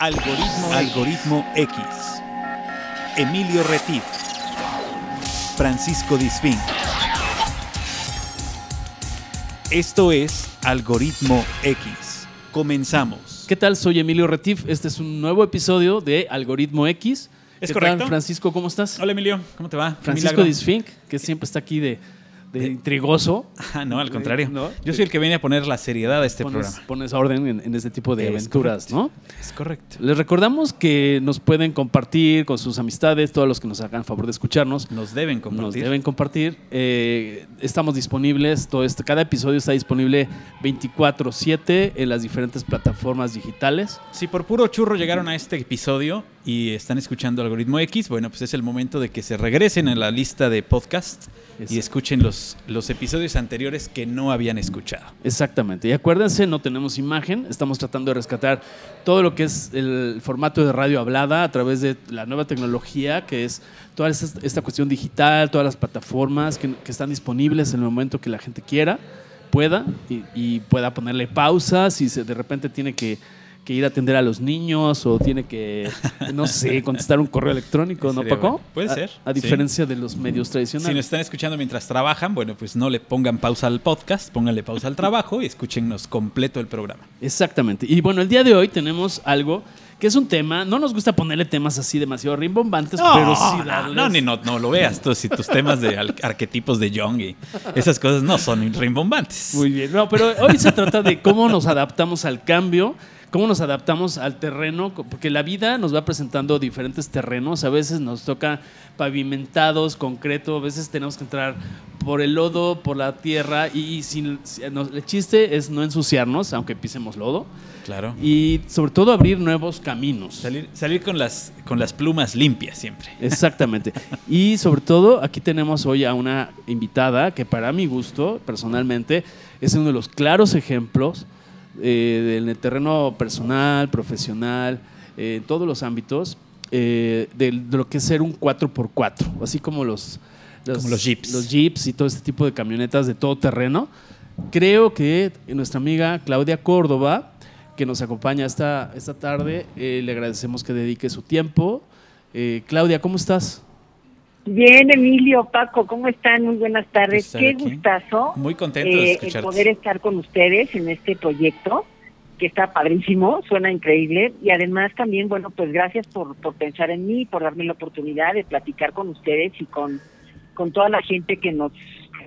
Algoritmo, Algoritmo X. Emilio Retif. Francisco Disfín. Esto es Algoritmo X. Comenzamos. ¿Qué tal? Soy Emilio Retif. Este es un nuevo episodio de Algoritmo X. ¿Es ¿Qué correcto? Tal, Francisco, ¿cómo estás? Hola Emilio, ¿cómo te va? Francisco. Disfink, que siempre está aquí de, de intrigoso. Ah, no, al contrario. ¿No? Yo soy el que viene a poner la seriedad a este pones, programa. pones orden en, en este tipo de Es aventuras, correcto. ¿no? Es correcto. Les recordamos que nos pueden compartir con sus amistades, todos los que nos hagan favor de escucharnos. Nos deben compartir. Nos deben compartir. Eh, estamos disponibles, todo este, cada episodio está disponible 24/7 en las diferentes plataformas digitales. Si por puro churro llegaron a este episodio y están escuchando Algoritmo X, bueno, pues es el momento de que se regresen a la lista de podcast y escuchen los, los episodios anteriores que no habían escuchado. Exactamente. Y acuérdense, no tenemos imagen. Estamos tratando de rescatar todo lo que es el formato de radio hablada a través de la nueva tecnología, que es toda esta, esta cuestión digital, todas las plataformas que, que están disponibles en el momento que la gente quiera, pueda y, y pueda ponerle pausa si se, de repente tiene que, que ir a atender a los niños o tiene que, no sé, contestar un correo electrónico, ¿no, Paco? bueno. Puede A- ser, A, sí. diferencia de los medios Si tradicionales. nos están escuchando mientras trabajan, bueno, pues no le pongan pausa al podcast, pónganle pausa al trabajo y escúchennos completo el programa. Exactamente. Y bueno, el día de hoy tenemos algo que es un tema, no nos gusta ponerle temas así demasiado rimbombantes, pero sí no, darles... no, ni no, no lo veas tú, si tus temas de arquetipos de Jung y esas cosas no son rimbombantes. Muy bien. No, pero hoy se trata de cómo nos adaptamos al cambio, cómo nos adaptamos al terreno, porque la vida nos va presentando diferentes terrenos. A veces nos toca pavimentados, concreto, a veces tenemos que entrar por el lodo, por la tierra, y sin, el chiste es no ensuciarnos, aunque pisemos lodo, Claro. y sobre todo abrir nuevos caminos. Salir, salir con, las, con las plumas limpias siempre. Exactamente. Y sobre todo, aquí tenemos hoy a una invitada que para mi gusto, personalmente, es uno de los claros ejemplos eh, en el terreno personal, profesional, eh, en todos los ámbitos, eh, de, de lo que es ser un 4x4, así como los, Como los jeeps. Los jeeps y todo este tipo de camionetas de todo terreno. Creo que nuestra amiga Claudia Córdoba, que nos acompaña esta, esta tarde, le agradecemos que dedique su tiempo. Claudia, ¿cómo estás? Bien, Emilio, Paco, ¿cómo están? Muy buenas tardes. Estar Qué aquí. gustazo Muy contento de eh, poder estar con ustedes en este proyecto, que está padrísimo, suena increíble. Y además también, bueno, pues gracias por, por pensar en mí, por darme la oportunidad de platicar con ustedes y con, con toda la gente que nos,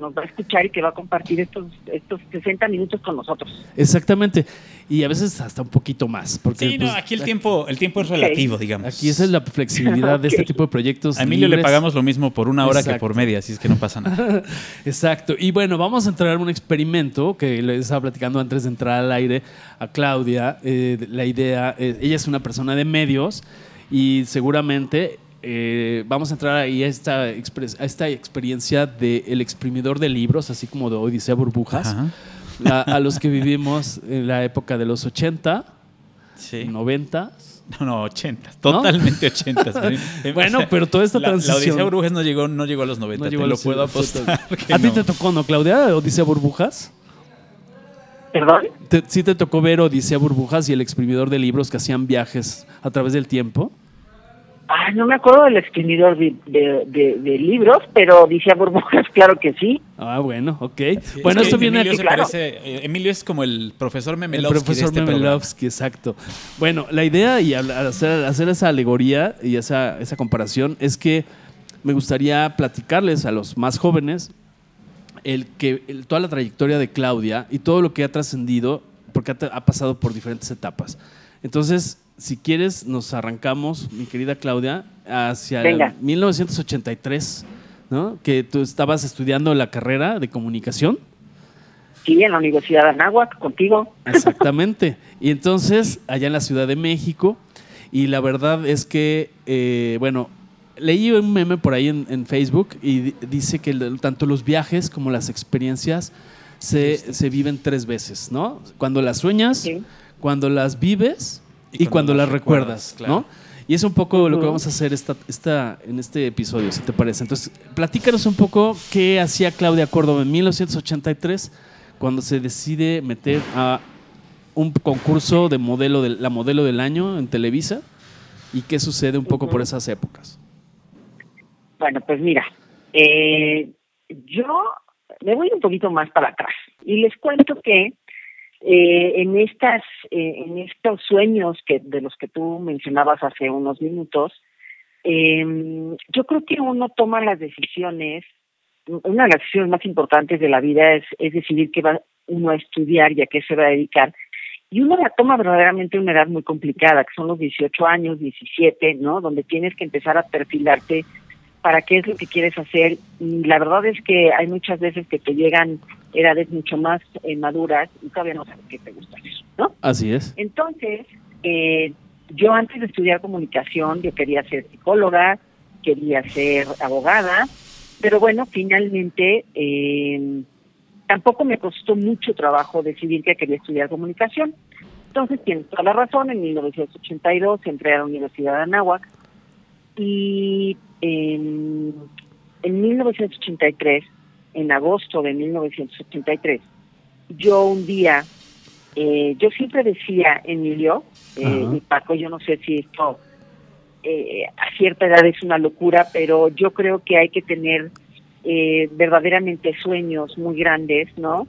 nos va a escuchar y que va a compartir estos, estos 60 minutos con nosotros. Exactamente. Y a veces hasta un poquito más. Porque, Sí, no, pues, aquí el tiempo, el tiempo es relativo, digamos. Aquí esa es la flexibilidad de este tipo de proyectos. A Emilio le libres. pagamos lo mismo por una hora que por media, así es que no pasa nada. Exacto. Y bueno, vamos a entrar en un experimento que les estaba platicando antes de entrar al aire a Claudia. Eh, la idea, eh, ella es una persona de medios y seguramente eh, vamos a entrar ahí a esta, a esta experiencia del exprimidor de libros, así como de Odisea Burbujas, a, los que vivimos en la época de los 80, Sí. 90. No, no, 80, totalmente 80. Bueno, pero toda esta la, La transición- Odisea Burbujas no llegó, no llegó a los 90, No te lo puedo 80. apostar. que ¿A ti no. te tocó, no, Claudia? Odisea Burbujas. ¿Perdón? ¿Te- ¿Sí te tocó ver Odisea Burbujas y el exprimidor de libros que hacían viajes a través del tiempo? Ah, no me acuerdo del exprimidor de, de, de- de libros, pero dice burbujas, claro que sí. Ah, bueno, ok. Sí, bueno, es que esto viene Emilio aquí. se claro. parece, eh, Emilio es como el profesor El Memelovsky de profesor este. Memelovsky, exacto. Bueno, la idea y hacer, hacer esa alegoría y esa, esa comparación es que me gustaría platicarles a los más jóvenes el que el- toda la trayectoria de Claudia y todo lo que ha trascendido, porque ha pasado por diferentes etapas. Entonces, si quieres, nos arrancamos, mi querida Claudia, hacia Venga. 1983, ¿no? Que tú estabas estudiando la carrera de comunicación. Sí, en la Universidad de Anáhuac, contigo. Exactamente. Y entonces, allá en la Ciudad de México, y la verdad es que, eh, bueno, leí un meme por ahí en, en Facebook y di- dice que el- tanto los viajes como las experiencias se, se viven tres veces, ¿no? Cuando las sueñas, Sí. cuando las vives Y y, cuando, las recuerdas, claro. ¿no? Y es un poco lo que vamos a hacer esta, esta, en este episodio, si te parece. Entonces, platícanos un poco qué hacía Claudia Córdoba en 1983 cuando se decide meter a un concurso de modelo de la modelo del año en Televisa y qué sucede un poco por esas épocas. Bueno, pues mira, eh, yo me voy un poquito más para atrás y les cuento que eh, en estas eh, en estos sueños que de los que tú mencionabas hace unos minutos eh, yo creo que uno toma las decisiones una de las decisiones más importantes de la vida es, es decidir qué va uno a estudiar y a qué se va a dedicar. Y uno la toma verdaderamente a una edad muy complicada que son los 18 años 17 no donde tienes que empezar a perfilarte para qué es lo que quieres hacer. Y la verdad es que hay muchas veces que te llegan edades mucho más eh, maduras y todavía no sabes qué te gusta hacer, ¿no? Así es. Entonces, eh, yo antes de estudiar comunicación, yo quería ser psicóloga, quería ser abogada, pero bueno, finalmente eh, tampoco me costó mucho trabajo decidir que quería estudiar comunicación. Entonces, tienes toda la razón, en 1982 entré a la Universidad de Anáhuac y en, en 1983, en agosto de 1983, yo un día, eh, yo siempre decía, Emilio, eh, y Paco, yo no sé si esto eh, a cierta edad es una locura, pero yo creo que hay que tener eh, verdaderamente sueños muy grandes, ¿no?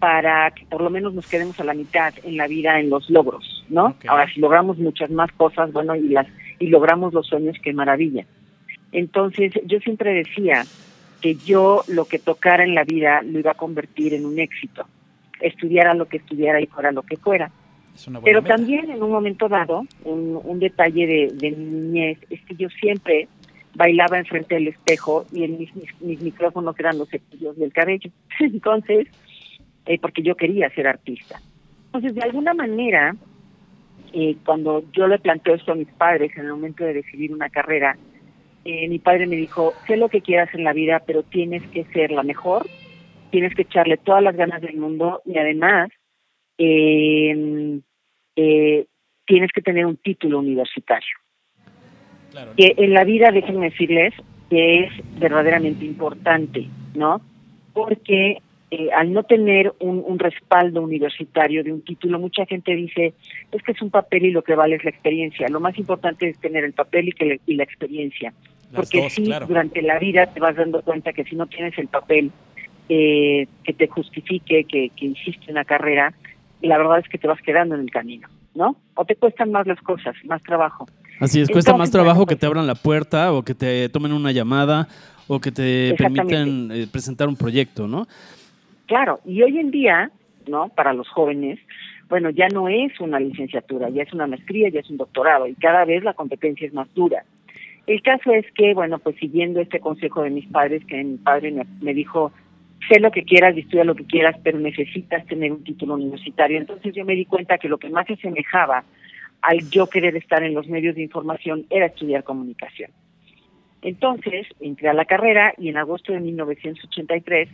Para que por lo menos nos quedemos a la mitad en la vida en los logros, ¿no? Ahora, si logramos muchas más cosas, bueno, y las y logramos los sueños, qué maravilla. Entonces, yo siempre decía que yo lo que tocara en la vida lo iba a convertir en un éxito, estudiara lo que estudiara y fuera lo que fuera. Pero meta. también en un momento dado, un, un detalle de, de mi niñez es que yo siempre bailaba enfrente del espejo y en mis, mis, mis micrófonos eran los cepillos del cabello. Entonces, eh, porque yo quería ser artista. Entonces, de alguna manera, eh, cuando yo le planteo esto a mis padres en el momento de decidir una carrera, eh, mi padre me dijo, sé lo que quieras en la vida, pero tienes que ser la mejor, tienes que echarle todas las ganas del mundo y además eh, eh, tienes que tener un título universitario. Claro. Que en la vida, déjenme decirles, que es verdaderamente importante, ¿no? Porque eh, al no tener un, un respaldo universitario de un título, mucha gente dice, es que es un papel y lo que vale es la experiencia. Lo más importante es tener el papel y, que le- y la experiencia. Las Porque dos, sí, claro. durante la vida te vas dando cuenta que si no tienes el papel eh, que te justifique que, que hiciste una carrera, la verdad es que te vas quedando en el camino, ¿no? O te cuestan más las cosas, más trabajo. Así es, cuesta más trabajo que pues- te abran la puerta o que te tomen una llamada o que te permitan eh, presentar un proyecto, ¿no? Claro, y hoy en día, ¿no? Para los jóvenes, bueno, ya no es una licenciatura, ya es una maestría, ya es un doctorado, y cada vez la competencia es más dura. El caso es que, bueno, pues siguiendo este consejo de mis padres, que mi padre me, me dijo, sé lo que quieras estudia lo que quieras, pero necesitas tener un título universitario. Entonces yo me di cuenta que lo que más se asemejaba al yo querer estar en los medios de información era estudiar comunicación. Entonces entré a la carrera y en agosto de 1983,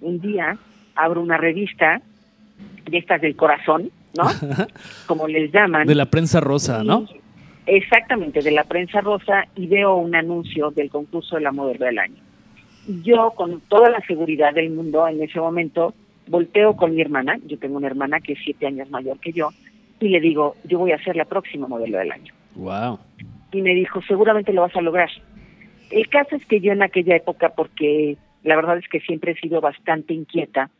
un día abro una revista de estas del corazón, ¿no? Como les llaman. De la prensa rosa, ¿no? Exactamente, de la prensa rosa y veo un anuncio del concurso de la modelo del año. Y yo, con toda la seguridad del mundo en ese momento, volteo con mi hermana, yo tengo una hermana que es siete años mayor que yo, y le digo, yo voy a ser la próxima modelo del año. Wow. Y me dijo, seguramente lo vas a lograr. El caso es que yo en aquella época, porque la verdad es que siempre he sido bastante inquieta,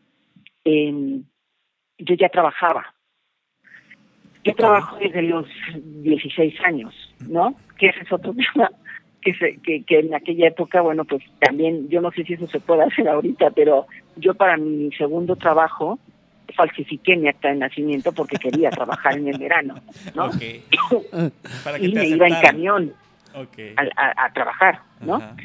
eh, yo ya trabajaba. Yo trabajo desde los 16 años, ¿no? Que ese es otro tema que, se, que, que en aquella época, bueno, pues también, yo no sé si eso se puede hacer ahorita, pero yo para mi segundo trabajo falsifiqué mi acta de nacimiento porque quería trabajar en el verano, ¿no? Ok. Para que y te me iba en camión Ok. a, a- a trabajar, ¿no? Ajá.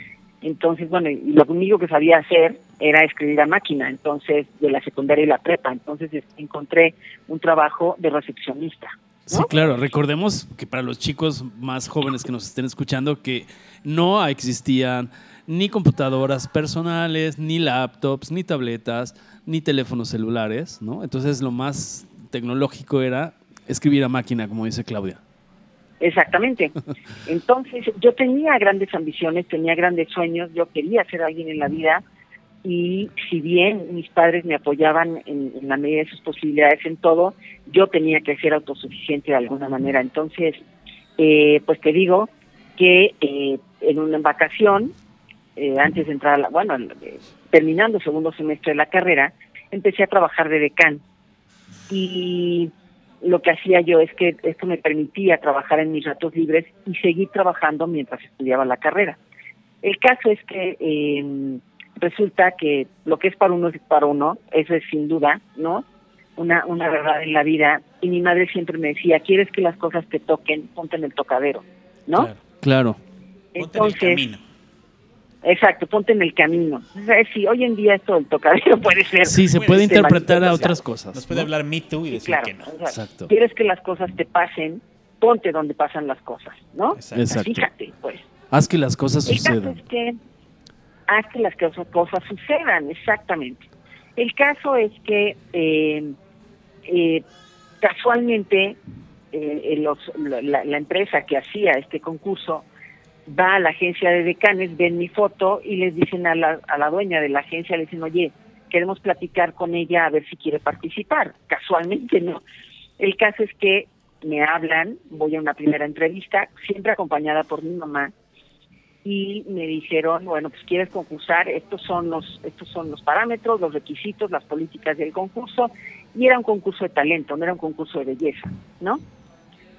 Entonces, bueno, lo único que sabía hacer era escribir a máquina, entonces, de la secundaria y la prepa. Entonces, es- encontré un trabajo de recepcionista. Sí, claro. Recordemos que para los chicos más jóvenes que nos estén escuchando, que no existían ni computadoras personales, ni laptops, ni tabletas, ni teléfonos celulares, ¿no? Entonces lo más tecnológico era escribir a máquina, como dice Claudia. Exactamente. Entonces, yo tenía grandes ambiciones, tenía grandes sueños, yo quería ser alguien en la vida, y si bien mis padres me apoyaban en, la medida de sus posibilidades en todo, yo tenía que ser autosuficiente de alguna manera. Entonces, eh, pues te digo que eh, en una vacación, eh, antes de entrar, a la, bueno, terminando el segundo semestre de la carrera, empecé a trabajar de decán. Y lo que hacía yo es que esto me permitía trabajar en mis ratos libres y seguir trabajando mientras estudiaba la carrera. El caso es que eh, resulta que lo que es para uno es para uno, eso es sin duda, ¿no? Una, una verdad en la vida. Y mi madre siempre me decía, ¿quieres que las cosas te toquen? Ponte en el tocadero, ¿no? Claro. Entonces, ponte en el camino. Exacto, ponte en el camino. si hoy en día esto del tocadero puede ser... Sí, se puede, interpretar a otras cosas. Nos puede hablar Me Too y decir que no. Exacto. ¿Quieres que las cosas te pasen? Ponte donde pasan las cosas, ¿no? Exacto. Fíjate, pues. Haz que las cosas sucedan. Es que haz que las cosas sucedan, exactamente. El caso es que eh, eh, casualmente eh, los, la, empresa que hacía este concurso va a la agencia de decanes, ven mi foto y les dicen a la, a la dueña de la agencia, le dicen, oye, queremos platicar con ella a ver si quiere participar. Casualmente no. El caso es que me hablan, voy a una primera entrevista, siempre acompañada por mi mamá, y me dijeron, bueno, pues quieres concursar, estos son los estos son los parámetros, los requisitos, las políticas del concurso y era un concurso de talento, no era un concurso de belleza, ¿no?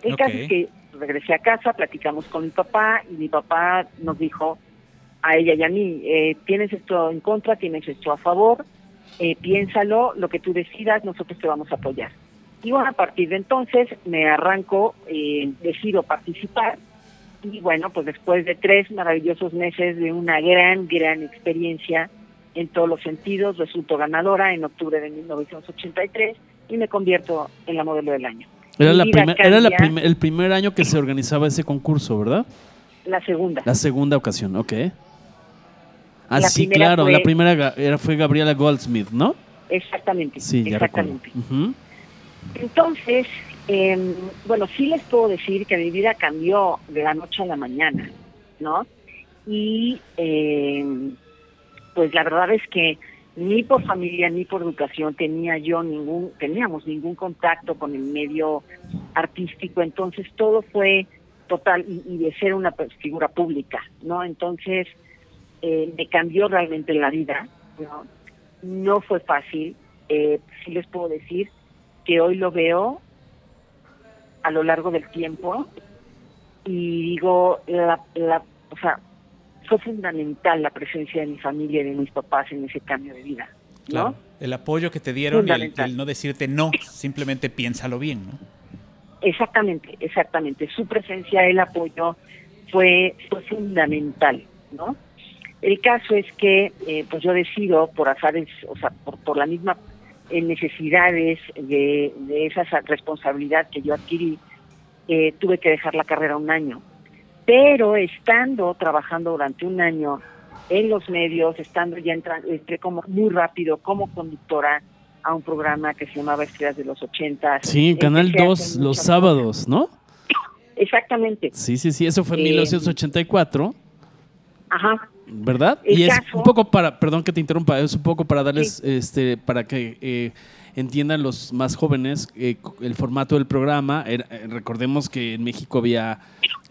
El caso es que regresé a casa, platicamos con mi papá y mi papá nos dijo a ella y a mí, eh, tienes esto en contra, tienes esto a favor, eh, piénsalo, lo que tú decidas, nosotros te vamos a apoyar. Y bueno, a partir de entonces me arranco, eh, decido participar y bueno, pues después de tres maravillosos meses de una gran, gran experiencia en todos los sentidos, resulto ganadora en octubre de 1983 y me convierto en la modelo del año. Era, la era la el primer año que se organizaba ese concurso, ¿verdad? La segunda. La segunda ocasión, ok. Ah, sí, claro, la primera era, fue Gabriela Goldsmith, ¿no? Exactamente. Sí, exactamente. Entonces, eh, bueno, sí les puedo decir que mi vida cambió de la noche a la mañana, ¿no? Y eh, pues la verdad es que ni por familia ni por educación tenía yo ningún, teníamos ningún contacto con el medio artístico, entonces todo fue total y, de ser una figura pública, ¿no? Entonces eh, me cambió realmente la vida, ¿no? No fue fácil, eh, sí les puedo decir que hoy lo veo a lo largo del tiempo y digo, la, la, o sea, fue fundamental la presencia de mi familia y de mis papás en ese cambio de vida, ¿no? El apoyo que te dieron y el, no decirte no, simplemente piénsalo bien, ¿no? Exactamente, exactamente. Su presencia, el apoyo fue, fue fundamental, ¿no? El caso es que, eh, pues yo decido, por azares, o sea, por, por la misma en necesidades de, esa responsabilidad que yo adquirí, eh, tuve que dejar la carrera un año. Pero estando trabajando durante un año en los medios, estando ya entré como muy rápido como conductora a un programa que se llamaba Estrellas de los 80. Sí, Canal 2 los sábados, ¿no? Exactamente. Sí, sí, sí, eso fue en 1984. Eh, Ajá. ¿Verdad? y es un poco para, perdón que te interrumpa, es un poco para darles, este, para que eh, entiendan los más jóvenes eh, el formato del programa. Eh, recordemos que en México había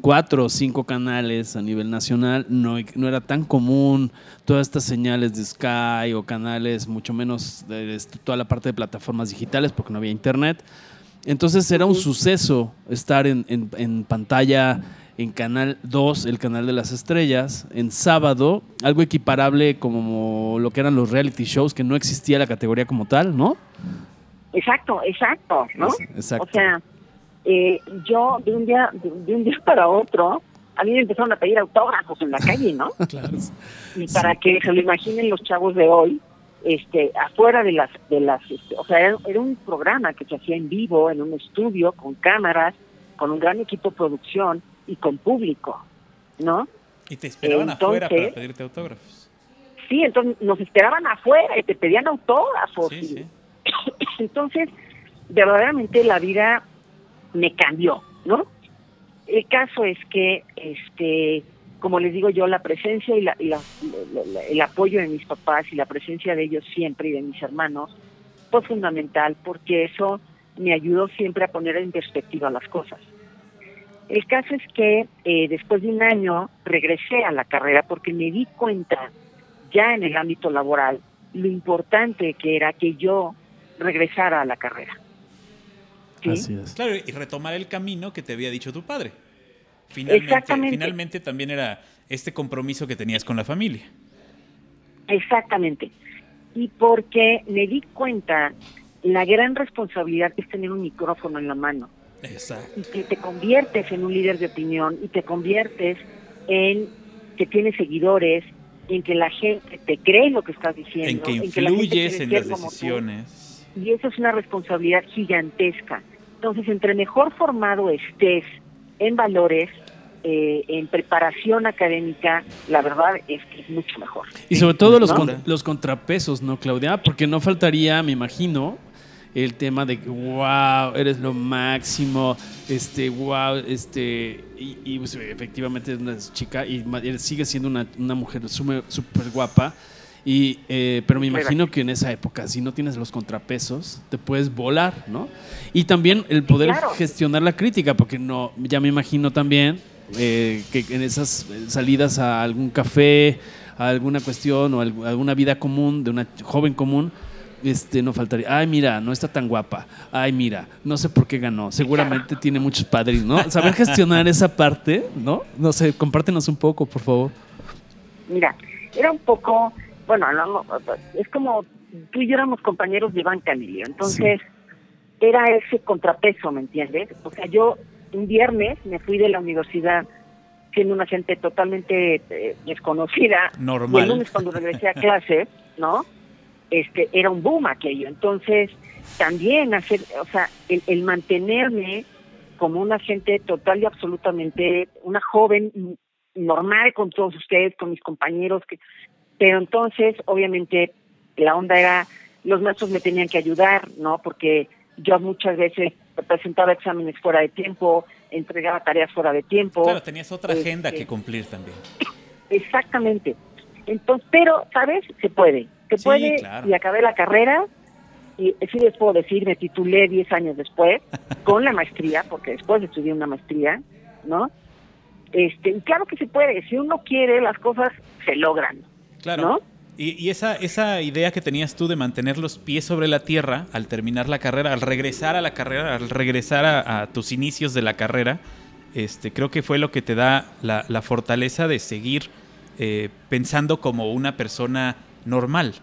cuatro o cinco canales a nivel nacional, no, no era tan común todas estas señales de Sky o canales, mucho menos de, toda la parte de plataformas digitales porque no había internet. Entonces era un suceso estar en, en, en pantalla en Canal 2, el canal de las estrellas, en sábado, algo equiparable como lo que eran los reality shows, que no existía la categoría como tal, ¿no? Exacto, exacto, ¿no? O sea, eh, yo de un día de, un día para otro, a mí me empezaron a pedir autógrafos en la calle, ¿no? claro. Y para que se lo imaginen los chavos de hoy, este, afuera de las, de las, este, o sea, era, un programa que se hacía en vivo, en un estudio, con cámaras, con un gran equipo de producción, y con público, ¿no? Y te esperaban afuera para pedirte autógrafos. Sí, entonces nos esperaban afuera y te pedían autógrafos. entonces, verdaderamente la vida me cambió, ¿no? El caso es que este como les digo yo, la presencia y, la, y la- el apoyo de mis papás y la presencia de ellos siempre y de mis hermanos fue fundamental porque eso me ayudó siempre a poner en perspectiva las cosas. El caso es que eh, después de un año regresé a la carrera porque me di cuenta ya en el ámbito laboral lo importante que era que yo regresara a la carrera. ¿Sí? Así es. Claro, y retomar el camino que te había dicho tu padre. Finalmente, Exactamente. finalmente también era este compromiso que tenías con la familia. Exactamente. Y porque me di cuenta la gran responsabilidad que es tener un micrófono en la mano Exacto. y que te conviertes en un líder de opinión y te conviertes en que tienes seguidores, en que la gente te cree lo que estás diciendo, En que influyes en las tú. decisiones. Y eso es una responsabilidad gigantesca. Entonces, entre mejor formado estés en valores, eh, en preparación académica, la verdad es que es mucho mejor. Y sobre todo los, ¿no? con- los contrapesos, ¿no, Claudia? Porque no faltaría, me imagino, el tema de que, wow, eres lo máximo, este, wow, este, y, y, pues, efectivamente es una chica y sigue siendo una, una mujer súper guapa. Y, eh, pero me imagino que en esa época, si no tienes los contrapesos, te puedes volar, ¿no? Y también el poder claro. gestionar la crítica, porque no, ya me imagino también eh, que en esas salidas a algún café, a alguna cuestión o algu- alguna vida común de una joven común, este, no faltaría, ay, mira, no está tan guapa, ay, mira, no sé por qué ganó, seguramente tiene muchos padres, ¿no? Saber gestionar esa parte, ¿no? No sé, compártenos un poco, por favor. Mira, era un poco, bueno, no, no, es como tú y yo éramos compañeros de banca, Emilio. Entonces, era ese contrapeso, ¿me entiendes? O sea, yo un viernes me fui de la universidad siendo una gente totalmente eh, desconocida. Normal. Y el lunes cuando regresé a clase, ¿no? Este, era un boom aquello. Entonces, también hacer, o sea, el, el mantenerme como una gente total y absolutamente, una joven normal con todos ustedes, con mis compañeros, que, pero entonces, obviamente, la onda era, los maestros me tenían que ayudar, ¿no? Porque yo muchas veces presentaba exámenes fuera de tiempo, entregaba tareas fuera de tiempo. Claro, tenías otra agenda Este, que cumplir también. Exactamente. Entonces, pero, ¿sabes? Se puede. Se Sí, puede claro. y acabé la carrera y sí les puedo decir, me titulé 10 años después con la maestría, porque después estudié una maestría, ¿no? Este, y claro que se puede, si uno quiere, las cosas se logran, Claro. ¿no? Y, y esa, esa idea que tenías tú de mantener los pies sobre la tierra al terminar la carrera, al regresar a la carrera, al regresar a, a tus inicios de la carrera, este, creo que fue lo que te da la, la fortaleza de seguir eh, pensando como una persona normal,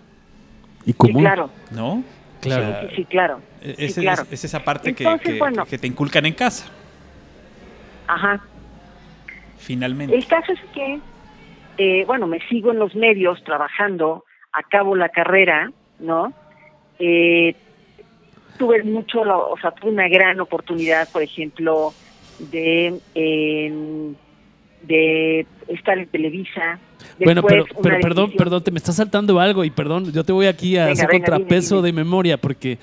Y Sí, claro, ¿no? Claro. O sea, sí, sí, claro. e- Sí, ese- claro. es, es esa parte que- Entonces, que, bueno. que te inculcan en casa, Ajá. finalmente. El caso es que, eh, bueno, me sigo en los medios trabajando, acabo la carrera, ¿no? Eh, tuve mucho, o sea, tuve una gran oportunidad, por ejemplo, de, eh, de estar en Televisa. Bueno, pero, pero perdón, perdón, te me está saltando algo y perdón, yo te voy aquí a Venga, hacer venga, contrapeso dime, de memoria porque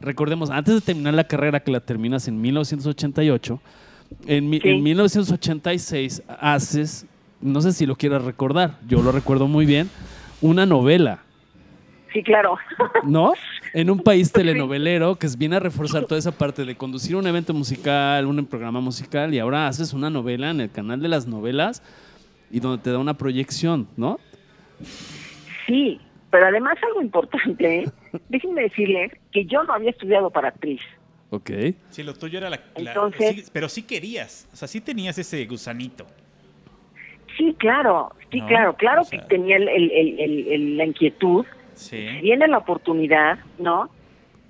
recordemos, antes de terminar la carrera que la terminas en 1988, en, Sí. en 1986 haces, no sé si lo quieras recordar, yo lo recuerdo muy bien, una novela, Sí, claro. ¿no? En un país telenovelero que viene a reforzar toda esa parte de conducir un evento musical, un programa musical y ahora haces una novela en el canal de las novelas y donde te da una proyección, ¿no? sí, pero además algo importante, ¿eh? déjenme decirles que yo no había estudiado para actriz. Ok. Sí, lo tuyo era la... la- Entonces- sí, pero sí querías, o sea, sí tenías ese gusanito. Sí, claro, sí, No, claro, claro o sea- que tenía el- el- el- el- el- la inquietud, Sí. viene la oportunidad, ¿no?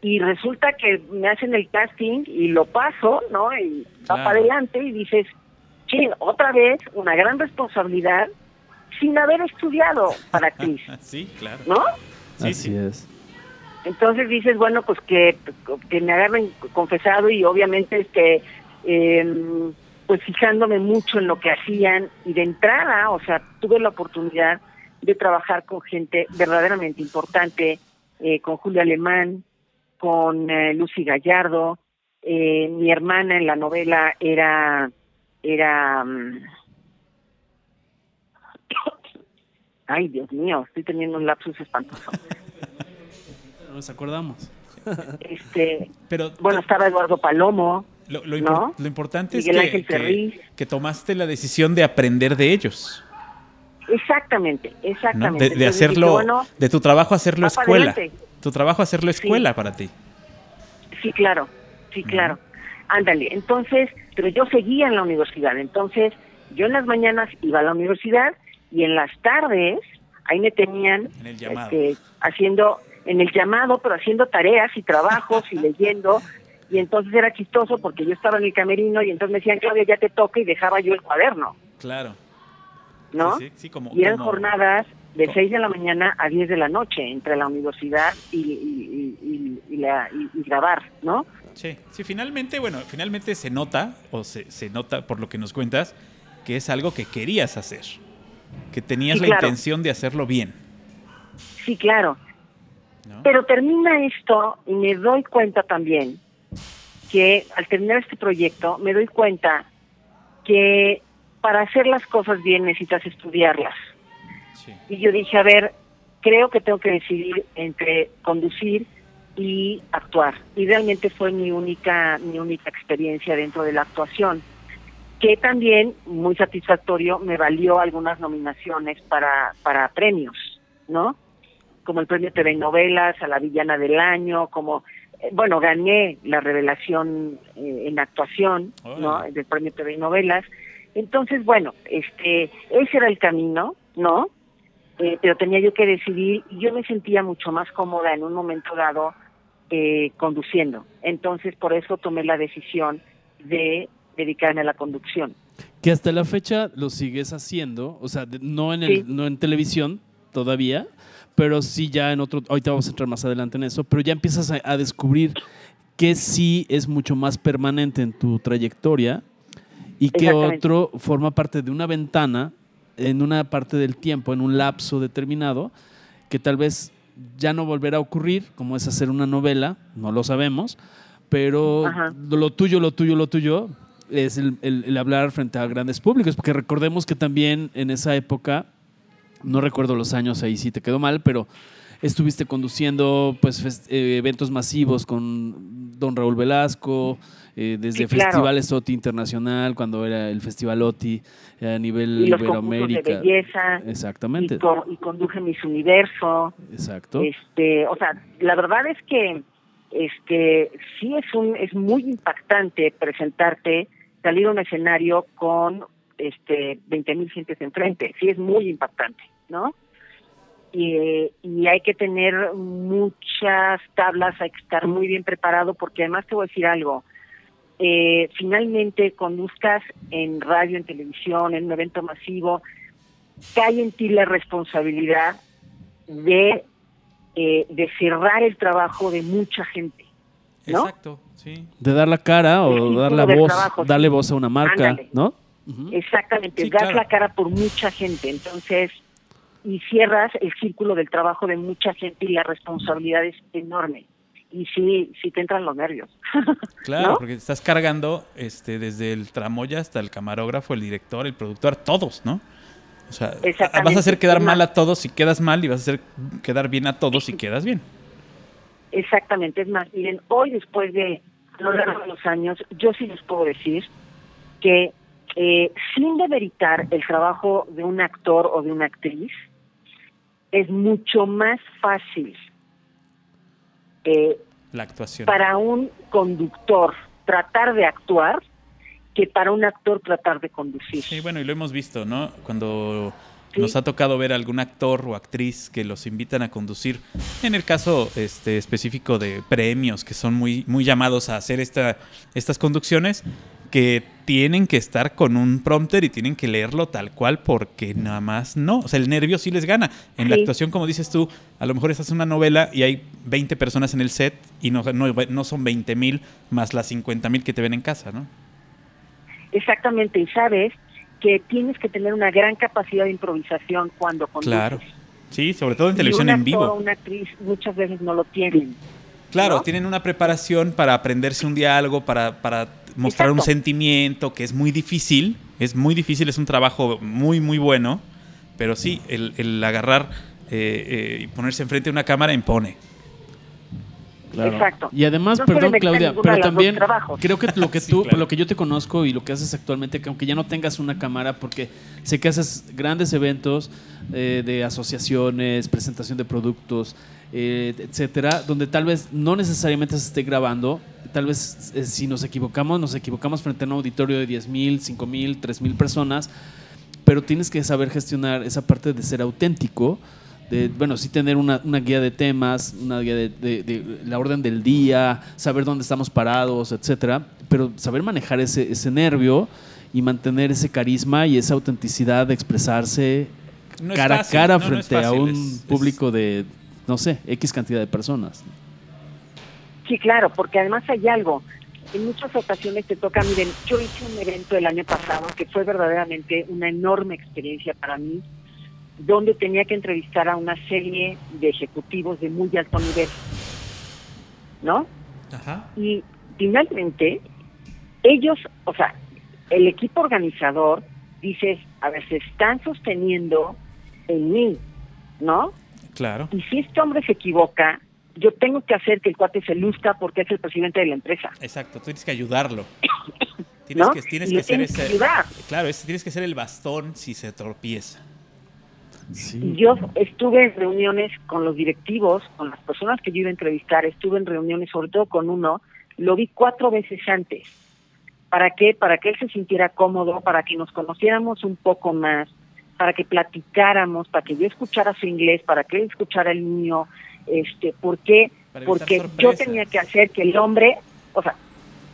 Y resulta que me hacen el casting y lo paso, ¿no? Y va Claro. para adelante y dices, sí, otra vez una gran responsabilidad sin haber estudiado para actriz, Sí, claro. ¿no? Sí, Así sí. es. Entonces dices, bueno, pues que, que me agarren confesado y obviamente este, eh, pues fijándome mucho en lo que hacían y de entrada, o sea, tuve la oportunidad de trabajar con gente verdaderamente importante, eh, con Julia Alemán, con eh, Lucy Gallardo, eh, mi hermana en la novela era, era, mm, Ay, Dios mío, estoy teniendo un lapsus espantoso. Nos acordamos. Este, Pero bueno, estaba Eduardo Palomo, lo, lo, ¿no? impor- lo importante Miguel es que, que- que tomaste la decisión de aprender de ellos. Exactamente, ¿no? exactamente. De, Entonces hacerlo, bueno, de tu trabajo hacerlo escuela. adelante. Tu trabajo hacerlo escuela para ti. Sí, claro, sí, claro. Ándale, entonces, pero yo seguía en la universidad, entonces yo en las mañanas iba a la universidad y en las tardes ahí me tenían este, haciendo, en el llamado, pero haciendo tareas y trabajos y leyendo. Y entonces era chistoso porque yo estaba en el camerino y entonces me decían, Claudia, ya te toca y dejaba yo el cuaderno, Claro. ¿No? Sí, sí, sí, como, y eran como- jornadas de como- 6 de la mañana a 10 de la noche entre la universidad y, y, y- la, grabar, ¿no? Sí, sí, finalmente, bueno, finalmente se nota, o se, se nota por lo que nos cuentas, que es algo que querías hacer. Que tenías la claro. intención de hacerlo bien. Sí, claro. ¿no? Pero termina esto y me doy cuenta también que al terminar este proyecto me doy cuenta que para hacer las cosas bien necesitas estudiarlas. Sí. Y yo dije, a ver, creo que tengo que decidir entre conducir y actuar. Y realmente fue mi única, mi única experiencia dentro de la actuación, que también, muy satisfactorio, me valió algunas nominaciones para, para premios, ¿no? Como el premio TV Novelas, a la villana del año, como, eh, bueno, gané la revelación eh, en actuación, ¿no? Del premio TV Novelas. Entonces, bueno, este, ese era el camino, ¿no? Eh, pero tenía yo que decidir y yo me sentía mucho más cómoda en un momento dado eh, conduciendo. Entonces, por eso tomé la decisión de dedicarme a la conducción. Que hasta la fecha lo sigues haciendo, o sea, no en, el, Sí. no en televisión todavía, pero sí ya en otro, ahorita vamos a entrar más adelante en eso, pero ya empiezas a, a descubrir que sí es mucho más permanente en tu trayectoria y que otro forma parte de una ventana en una parte del tiempo, en un lapso determinado, que tal vez ya no volverá a ocurrir, como es hacer una novela, no lo sabemos, pero Ajá. lo tuyo, lo tuyo, lo tuyo es el, el- el hablar frente a grandes públicos, porque recordemos que también en esa época, no recuerdo los años, ahí sí te quedó mal, pero estuviste conduciendo pues eh, eventos masivos con Don Raúl Velasco, eh, desde Sí, claro. Festivales OTI Internacional, cuando era el Festival OTI eh, a nivel Y los concursos de Iberoamérica. belleza, Exactamente, y, co- y conduje Miss Universo. exacto. Este, o sea, la verdad es que este sí es un es muy impactante presentarte, salir a un escenario con este 20 mil gentes enfrente, sí es muy impactante, ¿no? Y, y hay que tener muchas tablas, hay que estar muy bien preparado porque además te voy a decir algo, eh, finalmente conduzcas en radio, en televisión, en un evento masivo, cae en ti la responsabilidad de, eh, de cerrar el trabajo de mucha gente. ¿no? Exacto, sí. De dar la cara o círculo dar la voz, trabajo, darle sí. voz a una marca, Ándale. ¿no? Exactamente, Sí, das claro. la cara por mucha gente, entonces, y cierras el círculo del trabajo de mucha gente y la responsabilidad es enorme. Y sí, sí te entran los nervios. Claro, ¿No? porque estás cargando este, desde el tramoya hasta el camarógrafo, el director, el productor, todos, ¿no? O sea, vas a hacer quedar mal a todos si quedas mal y vas a hacer quedar bien a todos si quedas bien. Exactamente, es más, miren, hoy después de lo largo de los años, yo sí les puedo decir que eh, sin demeritar el trabajo de un actor o de una actriz, es mucho más fácil eh, La actuación. para un conductor tratar de actuar que para un actor tratar de conducir. Sí, bueno, y lo hemos visto, ¿no? Cuando Sí. nos ha tocado ver algún actor o actriz que los invitan a conducir, en el caso este, específico de premios, que son muy, muy llamados a hacer esta, estas conducciones, que tienen que estar con un prompter y tienen que leerlo tal cual porque nada más no. O sea, el nervio sí les gana. En la actuación, como dices tú, a lo mejor estás en una novela y hay 20 personas en el set y no, no, no son 20 mil más las 50 mil que te ven en casa, ¿no? Exactamente, y sabes que tienes que tener una gran capacidad de improvisación cuando conduces. Claro. Sí, sobre todo en Y televisión un en vivo. una actriz muchas veces no lo tienen. Claro, ¿no? tienen una preparación para aprenderse un diálogo, para, para mostrar un sentimiento que es muy difícil, es muy difícil, es un trabajo muy, muy bueno, Pero sí, el, el agarrar eh, eh, y ponerse enfrente de una cámara impone. Exacto. Y además, No perdón Claudia, pero también creo que lo que Sí, tú, claro. por lo que yo te conozco y lo que haces actualmente, que aunque ya no tengas una cámara, porque sé que haces grandes eventos eh, de asociaciones, presentación de productos, eh, etcétera, donde tal vez no necesariamente se esté grabando, tal vez eh, si nos equivocamos, nos equivocamos frente a un auditorio de 10 mil, 5 mil, 3 mil personas, pero tienes que saber gestionar esa parte de ser auténtico, de, bueno, sí tener una, una guía de temas, una guía de, de- de la orden del día, saber dónde estamos parados, etcétera, pero saber manejar ese, ese nervio y mantener ese carisma y esa autenticidad de expresarse No cara a cara no, no es frente a un es- es- público de, no sé, X cantidad de personas. Sí, claro, porque además hay algo. En muchas ocasiones te toca, miren, yo hice un evento el año pasado que fue verdaderamente una enorme experiencia para mí, donde tenía que entrevistar a una serie de ejecutivos de muy alto nivel, ¿no? Ajá. Y finalmente, ellos, o sea, el equipo organizador dice, a ver, se están sosteniendo en mí, ¿no? Claro. Y si este hombre se equivoca, yo tengo que hacer que el cuate se luzca porque es el presidente de la empresa. Exacto, tú tienes que ayudarlo. Tienes ¿no? que, tienes que ser tienes que ese. ayudar. Claro, ese, tienes que ser el bastón si se tropieza. Yo estuve en reuniones con los directivos, con las personas que yo iba a entrevistar, estuve en reuniones, sobre todo con uno, lo vi cuatro veces antes. ¿Para qué? Para que él se sintiera cómodo, para que nos conociéramos un poco más, para que platicáramos, para que yo escuchara su inglés, para que él escuchara el mío. Este, ¿Por qué? Porque yo tenía que hacer que el hombre, o sea,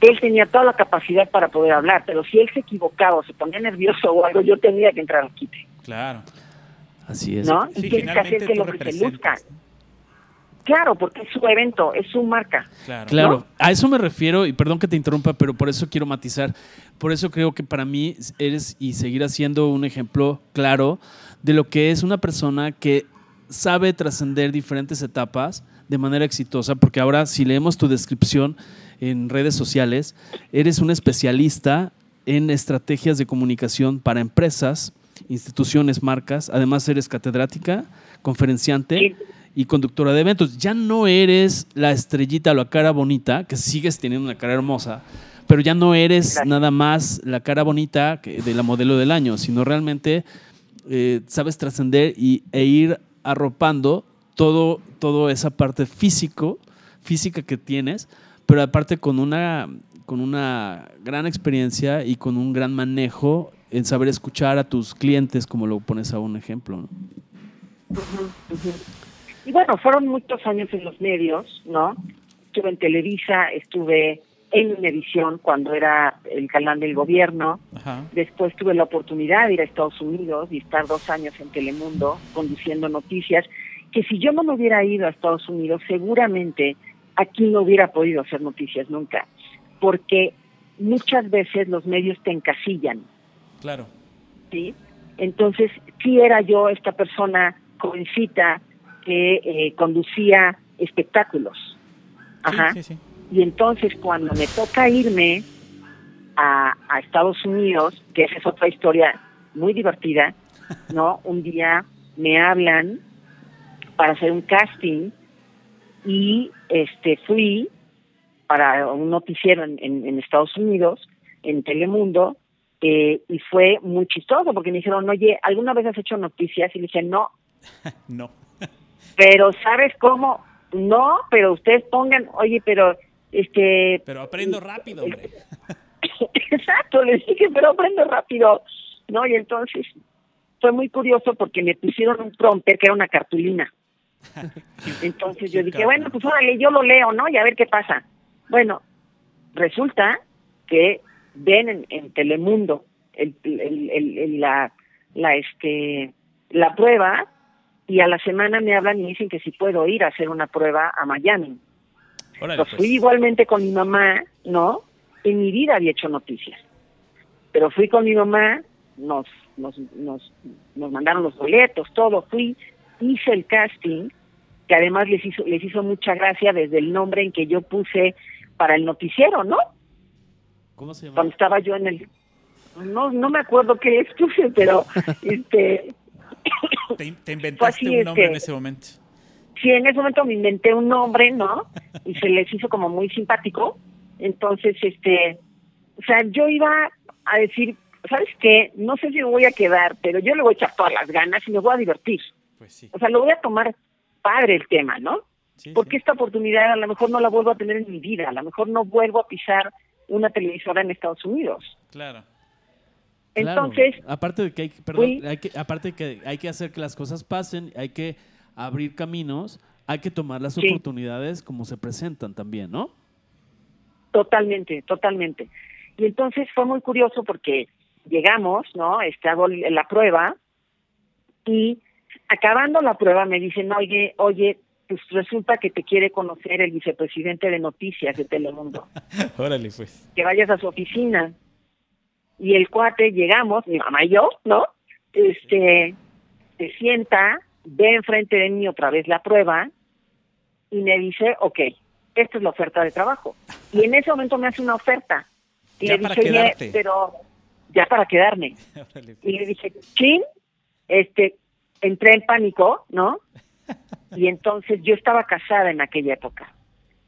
él tenía toda la capacidad para poder hablar, pero si él se equivocaba o se ponía nervioso o algo, yo tenía que entrar al quite. Claro. Así es. ¿no? Sí, y tienes que hacer que lo que se luzca. Claro, porque es su evento, es su marca. Claro. Claro, ¿no? a eso me refiero y perdón que te interrumpa, pero por eso quiero matizar. Por eso creo que para mí eres y seguirás siendo un ejemplo claro de lo que es una persona que sabe trascender diferentes etapas de manera exitosa, porque ahora si leemos tu descripción en redes sociales, eres un especialista en estrategias de comunicación para empresas, instituciones, marcas, además eres catedrática, conferenciante y conductora de eventos. Ya no eres la estrellita o la cara bonita, que sigues teniendo una cara hermosa, pero ya no eres Gracias. nada más la cara bonita de la modelo del año, sino realmente eh, sabes trascender y, e ir arropando todo, toda esa parte físico, física que tienes, pero aparte con una, con una gran experiencia y con un gran manejo en saber escuchar a tus clientes, como lo pones a un ejemplo. Y bueno, fueron muchos años en los medios, ¿no? Estuve en Televisa, estuve en Univisión cuando era el galán del gobierno. Ajá. Después tuve la oportunidad de ir a Estados Unidos y estar dos años en Telemundo conduciendo noticias, que si yo no me hubiera ido a Estados Unidos, seguramente aquí no hubiera podido hacer noticias nunca, porque muchas veces los medios te encasillan, Claro. ¿sí? Entonces, sí era yo esta persona jovencita que eh, conducía espectáculos. Ajá. Sí, sí, sí. Y entonces cuando me toca irme a, a Estados Unidos, que esa es otra historia muy divertida, ¿no? Un día me hablan para hacer un casting y este fui para un noticiero en, en- en Estados Unidos, en Telemundo, eh, y fue muy chistoso porque me dijeron, oye, ¿alguna vez has hecho noticias? Y le dije, no, No. pero ¿sabes cómo? No, pero ustedes pongan, oye, pero este Pero aprendo rápido, hombre. Exacto, les dije, pero aprendo rápido. No, y entonces fue muy curioso porque me pusieron un prompter que era una cartulina. Entonces yo dije, bueno, pues órale, yo lo leo, ¿no? Y a ver qué pasa. Bueno, resulta que ven en, en Telemundo el, el- el- el- la, la, este, la prueba y a la semana me hablan y dicen que si puedo ir a hacer una prueba a Miami. Órale, Pues fui igualmente con mi mamá, ¿no? En mi vida había hecho noticias. Pero fui con mi mamá, nos, nos, nos, nos mandaron los boletos, todo, fui, hice el casting, que además les hizo, les hizo mucha gracia desde el nombre en que yo puse para el noticiero, ¿no? ¿Cómo se llama? Cuando estaba yo en el, no, no me acuerdo qué les puse, pero este, te, te inventaste un nombre en ese momento. Sí, en ese momento me inventé un nombre, ¿no? Y se les hizo como muy simpático. Entonces, este, o sea, yo iba a decir, ¿sabes qué? No sé si me voy a quedar, pero yo le voy a echar todas las ganas y me voy a divertir. Pues sí. O sea, lo voy a tomar padre el tema, ¿no? Sí, Porque sí. esta oportunidad a lo mejor no la vuelvo a tener en mi vida, a lo mejor no vuelvo a pisar una televisora en Estados Unidos. Claro. Claro. Entonces, aparte de que hay, que- perdón, fui- hay que, aparte de que hay que hacer que las cosas pasen, hay que abrir caminos, hay que tomar las Sí. oportunidades como se presentan también, ¿no? Totalmente, totalmente. Y entonces fue muy curioso porque llegamos, ¿no? Este, hago la prueba y acabando la prueba me dicen, oye, oye, pues resulta que te quiere conocer el vicepresidente de noticias de Telemundo, Órale, pues. que vayas a su oficina. Y el cuate, llegamos, mi mamá y yo, ¿no? Este, se sienta, ve enfrente de mí otra vez la prueba y me dice, ok, esta es la oferta de trabajo. Y en ese momento me hace una oferta. Y Ya le para dije, pero ya para quedarme. Órale, Y le pues. dije, chin, este, entré en pánico, ¿no? Y entonces yo estaba casada en aquella época.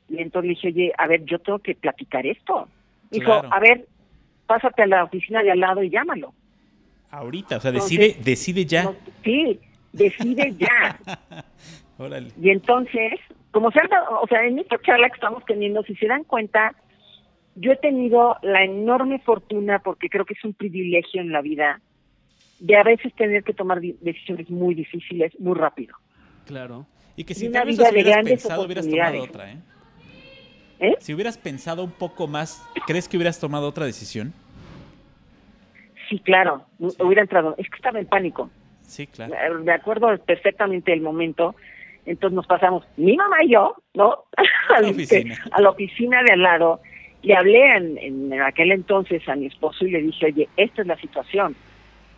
Y entonces le dije, oye, a ver, yo tengo que platicar esto. Dijo, Claro. a ver, pásate a la oficina de al lado y llámalo. Ahorita, o sea, Entonces, decide, decide ya. No, sí, decide ya. Órale. Y entonces, como se han dado- o sea, en esta charla que estamos teniendo, si se dan cuenta, yo he tenido la enorme fortuna, porque creo que es un privilegio en la vida, de a veces tener que tomar decisiones muy difíciles muy rápido. Claro. Y que y si una vida de hubieras grandes pensado, hubieras tomado otra, ¿eh? ¿Eh? Si hubieras pensado un poco más, ¿crees que hubieras tomado otra decisión? Sí, claro, hubiera entrado. Es que estaba en pánico. Sí, claro. Eh, De acuerdo perfectamente el momento. Entonces nos pasamos, mi mamá y yo, ¿no? A la Al- oficina. a la oficina de al lado. Le hablé en, en aquel entonces a mi esposo y le dije, oye, esta es la situación.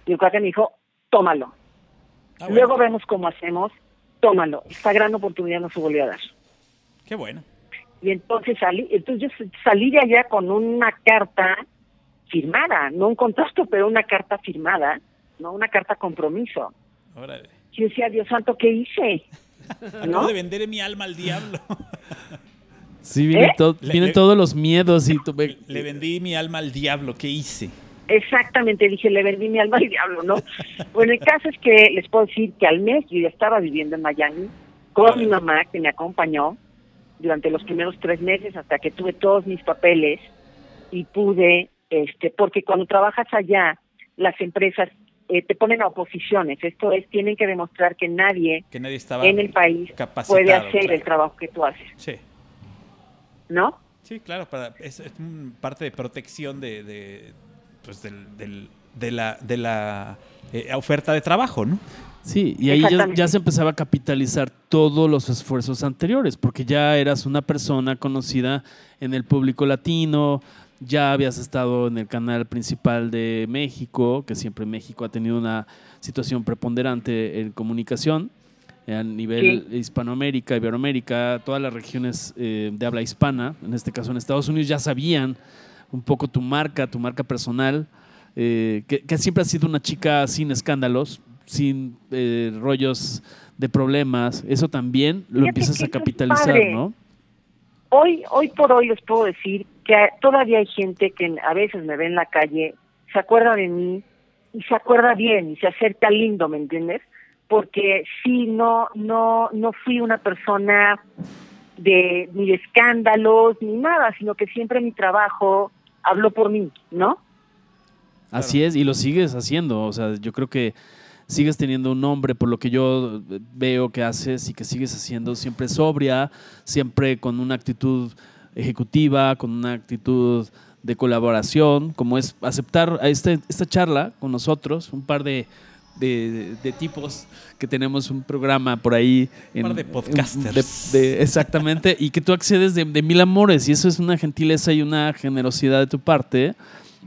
Y el cuate me dijo, tómalo. Ah, bueno. Luego vemos cómo hacemos, tómalo. Esta gran oportunidad no se volvió a dar. Qué bueno. Y entonces salí, entonces yo salí de allá con una carta firmada, no un contrato, pero una carta firmada, no una carta compromiso. Órale. Yo decía, Dios santo, ¿qué hice? Acabo ¿No? de vender mi alma al diablo. Sí, vienen, ¿Eh? to- Le- vienen le- todos los miedos y tu- Le vendí mi alma al diablo. ¿Qué hice? Exactamente, dije, le vendí mi alma al diablo, ¿no? Bueno, el caso es que les puedo decir que al mes yo ya estaba viviendo en Miami con mi mamá, que me acompañó durante los primeros tres meses hasta que tuve todos mis papeles y pude, este, porque cuando trabajas allá, las empresas eh, te ponen a oposiciones. Esto es, tienen que demostrar que nadie Que nadie estaba en el país puede hacer claro. el trabajo que tú haces, Sí. ¿no? Sí, claro, para, es, es un parte de protección de, de, pues del, del- de la, de la eh, oferta de trabajo, ¿no? Sí, y ahí ya se empezaba a capitalizar todos los esfuerzos anteriores, porque ya eras una persona conocida en el público latino, ya habías estado en el canal principal de México, que siempre México ha tenido una situación preponderante en comunicación eh, a nivel Hispanoamérica, Iberoamérica, todas las regiones eh, de habla hispana, en este caso en Estados Unidos, ya sabían un poco tu marca, tu marca personal, eh, que, que siempre has sido una chica sin escándalos, sin eh, rollos de problemas. Eso también lo Fíjate empiezas a capitalizar. ¿no? Hoy, hoy por hoy les puedo decir que todavía hay gente que a veces me ve en la calle, se acuerda de mí y se acuerda bien y se acerca lindo, ¿me entiendes? Porque sí, no, no, no fui una persona de ni de escándalos ni nada, sino que siempre mi trabajo habló por mí, ¿no? Así es, y lo sigues haciendo. O sea, yo creo que sigues teniendo un nombre por lo que yo veo que haces y que sigues haciendo siempre sobria, siempre con una actitud ejecutiva, con una actitud de colaboración, como es aceptar a este, esta charla con nosotros, un par de, de- de tipos que tenemos un programa por ahí. Un par de podcasters. de- de- exactamente, y que tú accedes de, de mil amores, y eso es una gentileza y una generosidad de tu parte.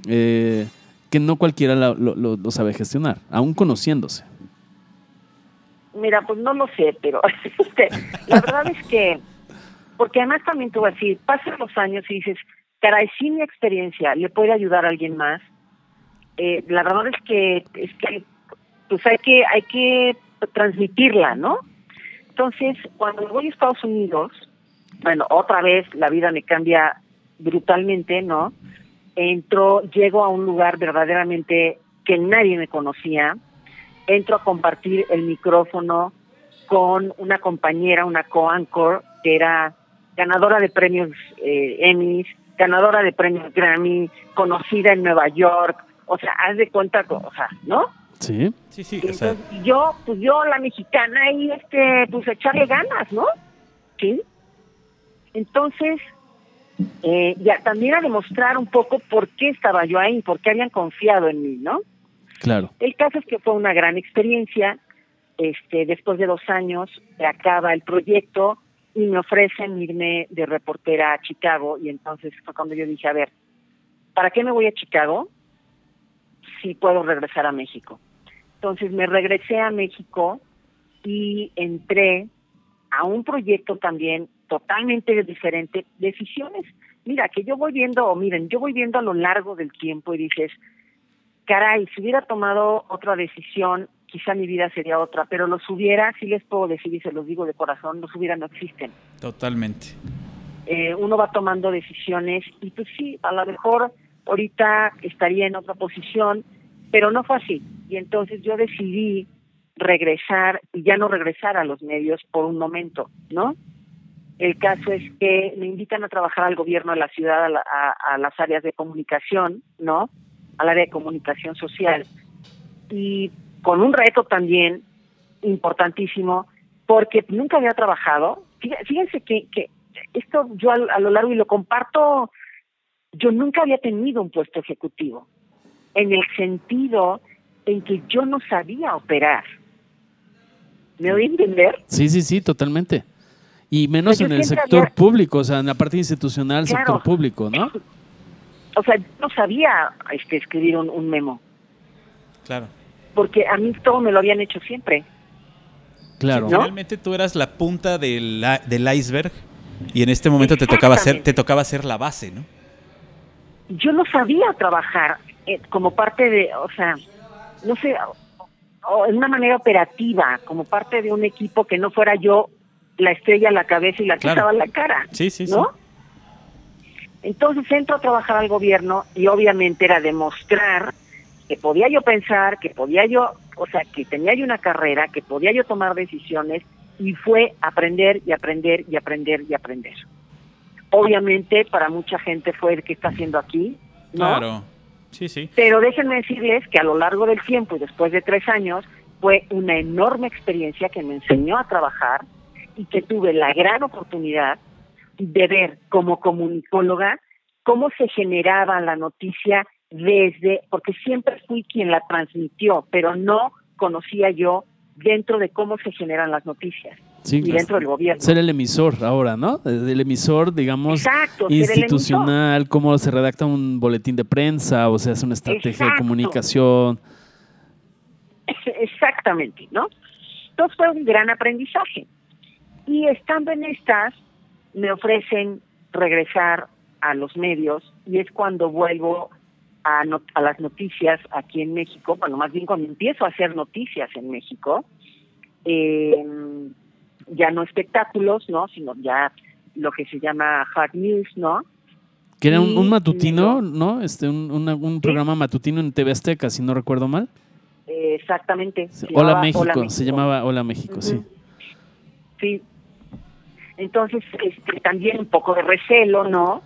eh, que no cualquiera lo, lo- lo- lo sabe gestionar, aún conociéndose. Mira, pues no lo sé, pero este, la verdad es que, porque además también te voy a decir, pasan los años y dices, caray, si mi experiencia le puede ayudar a alguien más, eh, la verdad es que, es que pues hay que, hay que transmitirla, ¿no? Entonces, cuando voy a Estados Unidos, bueno, otra vez la vida me cambia brutalmente, ¿no? Entro, llego a un lugar verdaderamente que nadie me conocía, entro a compartir el micrófono con una compañera, una co-anchor, que era ganadora de premios eh, Emmys, ganadora de premios Grammy, conocida en Nueva York, o sea, haz de cuenta, o sea, ¿no? Sí. Sí, sí. Y o sea, entonces, yo, pues yo, la mexicana, y este, pues echarle ganas, ¿no? Sí. Entonces, eh, ya también a demostrar un poco por qué estaba yo ahí, por qué habían confiado en mí, ¿no? Claro. El caso es que fue una gran experiencia. Este, después de dos años se acaba el proyecto y me ofrecen irme de reportera a Chicago y entonces fue cuando yo dije, a ver, ¿para qué me voy a Chicago si puedo regresar a México? Entonces me regresé a México y entré a un proyecto también totalmente diferente, decisiones. Mira, que yo voy viendo, o miren, yo voy viendo a lo largo del tiempo y dices, caray, si hubiera tomado otra decisión, quizá mi vida sería otra, pero los hubiera, sí les puedo decir y se los digo de corazón, los hubiera no existen. totalmente. Eh, uno va tomando decisiones y pues sí, a lo mejor ahorita estaría en otra posición, pero no fue así. Y entonces yo decidí regresar y ya no regresar a los medios por un momento, ¿no? El caso es que me invitan a trabajar al gobierno de la ciudad, a, la- a- a las áreas de comunicación, ¿no? Al área de comunicación social. Y con un reto también importantísimo, porque nunca había trabajado. Fí- Fíjense que, que esto yo a, a lo largo y lo comparto, yo nunca había tenido un puesto ejecutivo, en el sentido en que yo no sabía operar. ¿Me voy a entender? Sí, sí, sí, totalmente. Y menos Pues en el sector había- público, o sea, en la parte institucional, Claro. sector público, ¿no? O sea, yo no sabía este, escribir un, un memo, Claro. Porque a mí todo me lo habían hecho siempre. Claro. Sí, Finalmente tú eras la punta del, a- del iceberg y en este momento te tocaba hacer, Exactamente. te tocaba hacer la base, ¿no? yo no sabía trabajar eh, como parte de, o sea, no sé, o, o en una manera operativa, como parte de un equipo que no fuera yo la estrella a la cabeza y la que Claro. estaba en la cara. Sí, sí, ¿No? Entonces entro a trabajar al gobierno y obviamente era demostrar que podía yo pensar, que podía yo, o sea, que tenía yo una carrera, que podía yo tomar decisiones y fue aprender y aprender y aprender y aprender. Obviamente para mucha gente fue el que está haciendo aquí, ¿no? Claro. Sí, sí. Pero déjenme decirles que a lo largo del tiempo y después de tres años fue una enorme experiencia que me enseñó a trabajar y que tuve la gran oportunidad de ver como comunicóloga cómo se generaba la noticia desde, porque siempre fui quien la transmitió, pero no conocía yo dentro de cómo se generan las noticias Sí, y dentro del gobierno. Ser el emisor ahora, ¿no? El emisor, digamos, Exacto, emisor. institucional, cómo se redacta un boletín de prensa o se hace una estrategia de comunicación. Exactamente, ¿no? Entonces fue un gran aprendizaje. Y estando en estas, me ofrecen regresar a los medios y es cuando vuelvo a, no- a las noticias aquí en México, bueno, más bien cuando empiezo a hacer noticias en México, eh, ya no espectáculos, ¿no? Sino ya lo que se llama hard news, ¿no? Que era un, un matutino, ¿no? Este, un, una- un programa matutino en TV Azteca, si no recuerdo mal. Eh, exactamente. Hola llamaba México, se llamaba Hola México, sí. Sí. Entonces, este, también un poco de recelo, ¿no?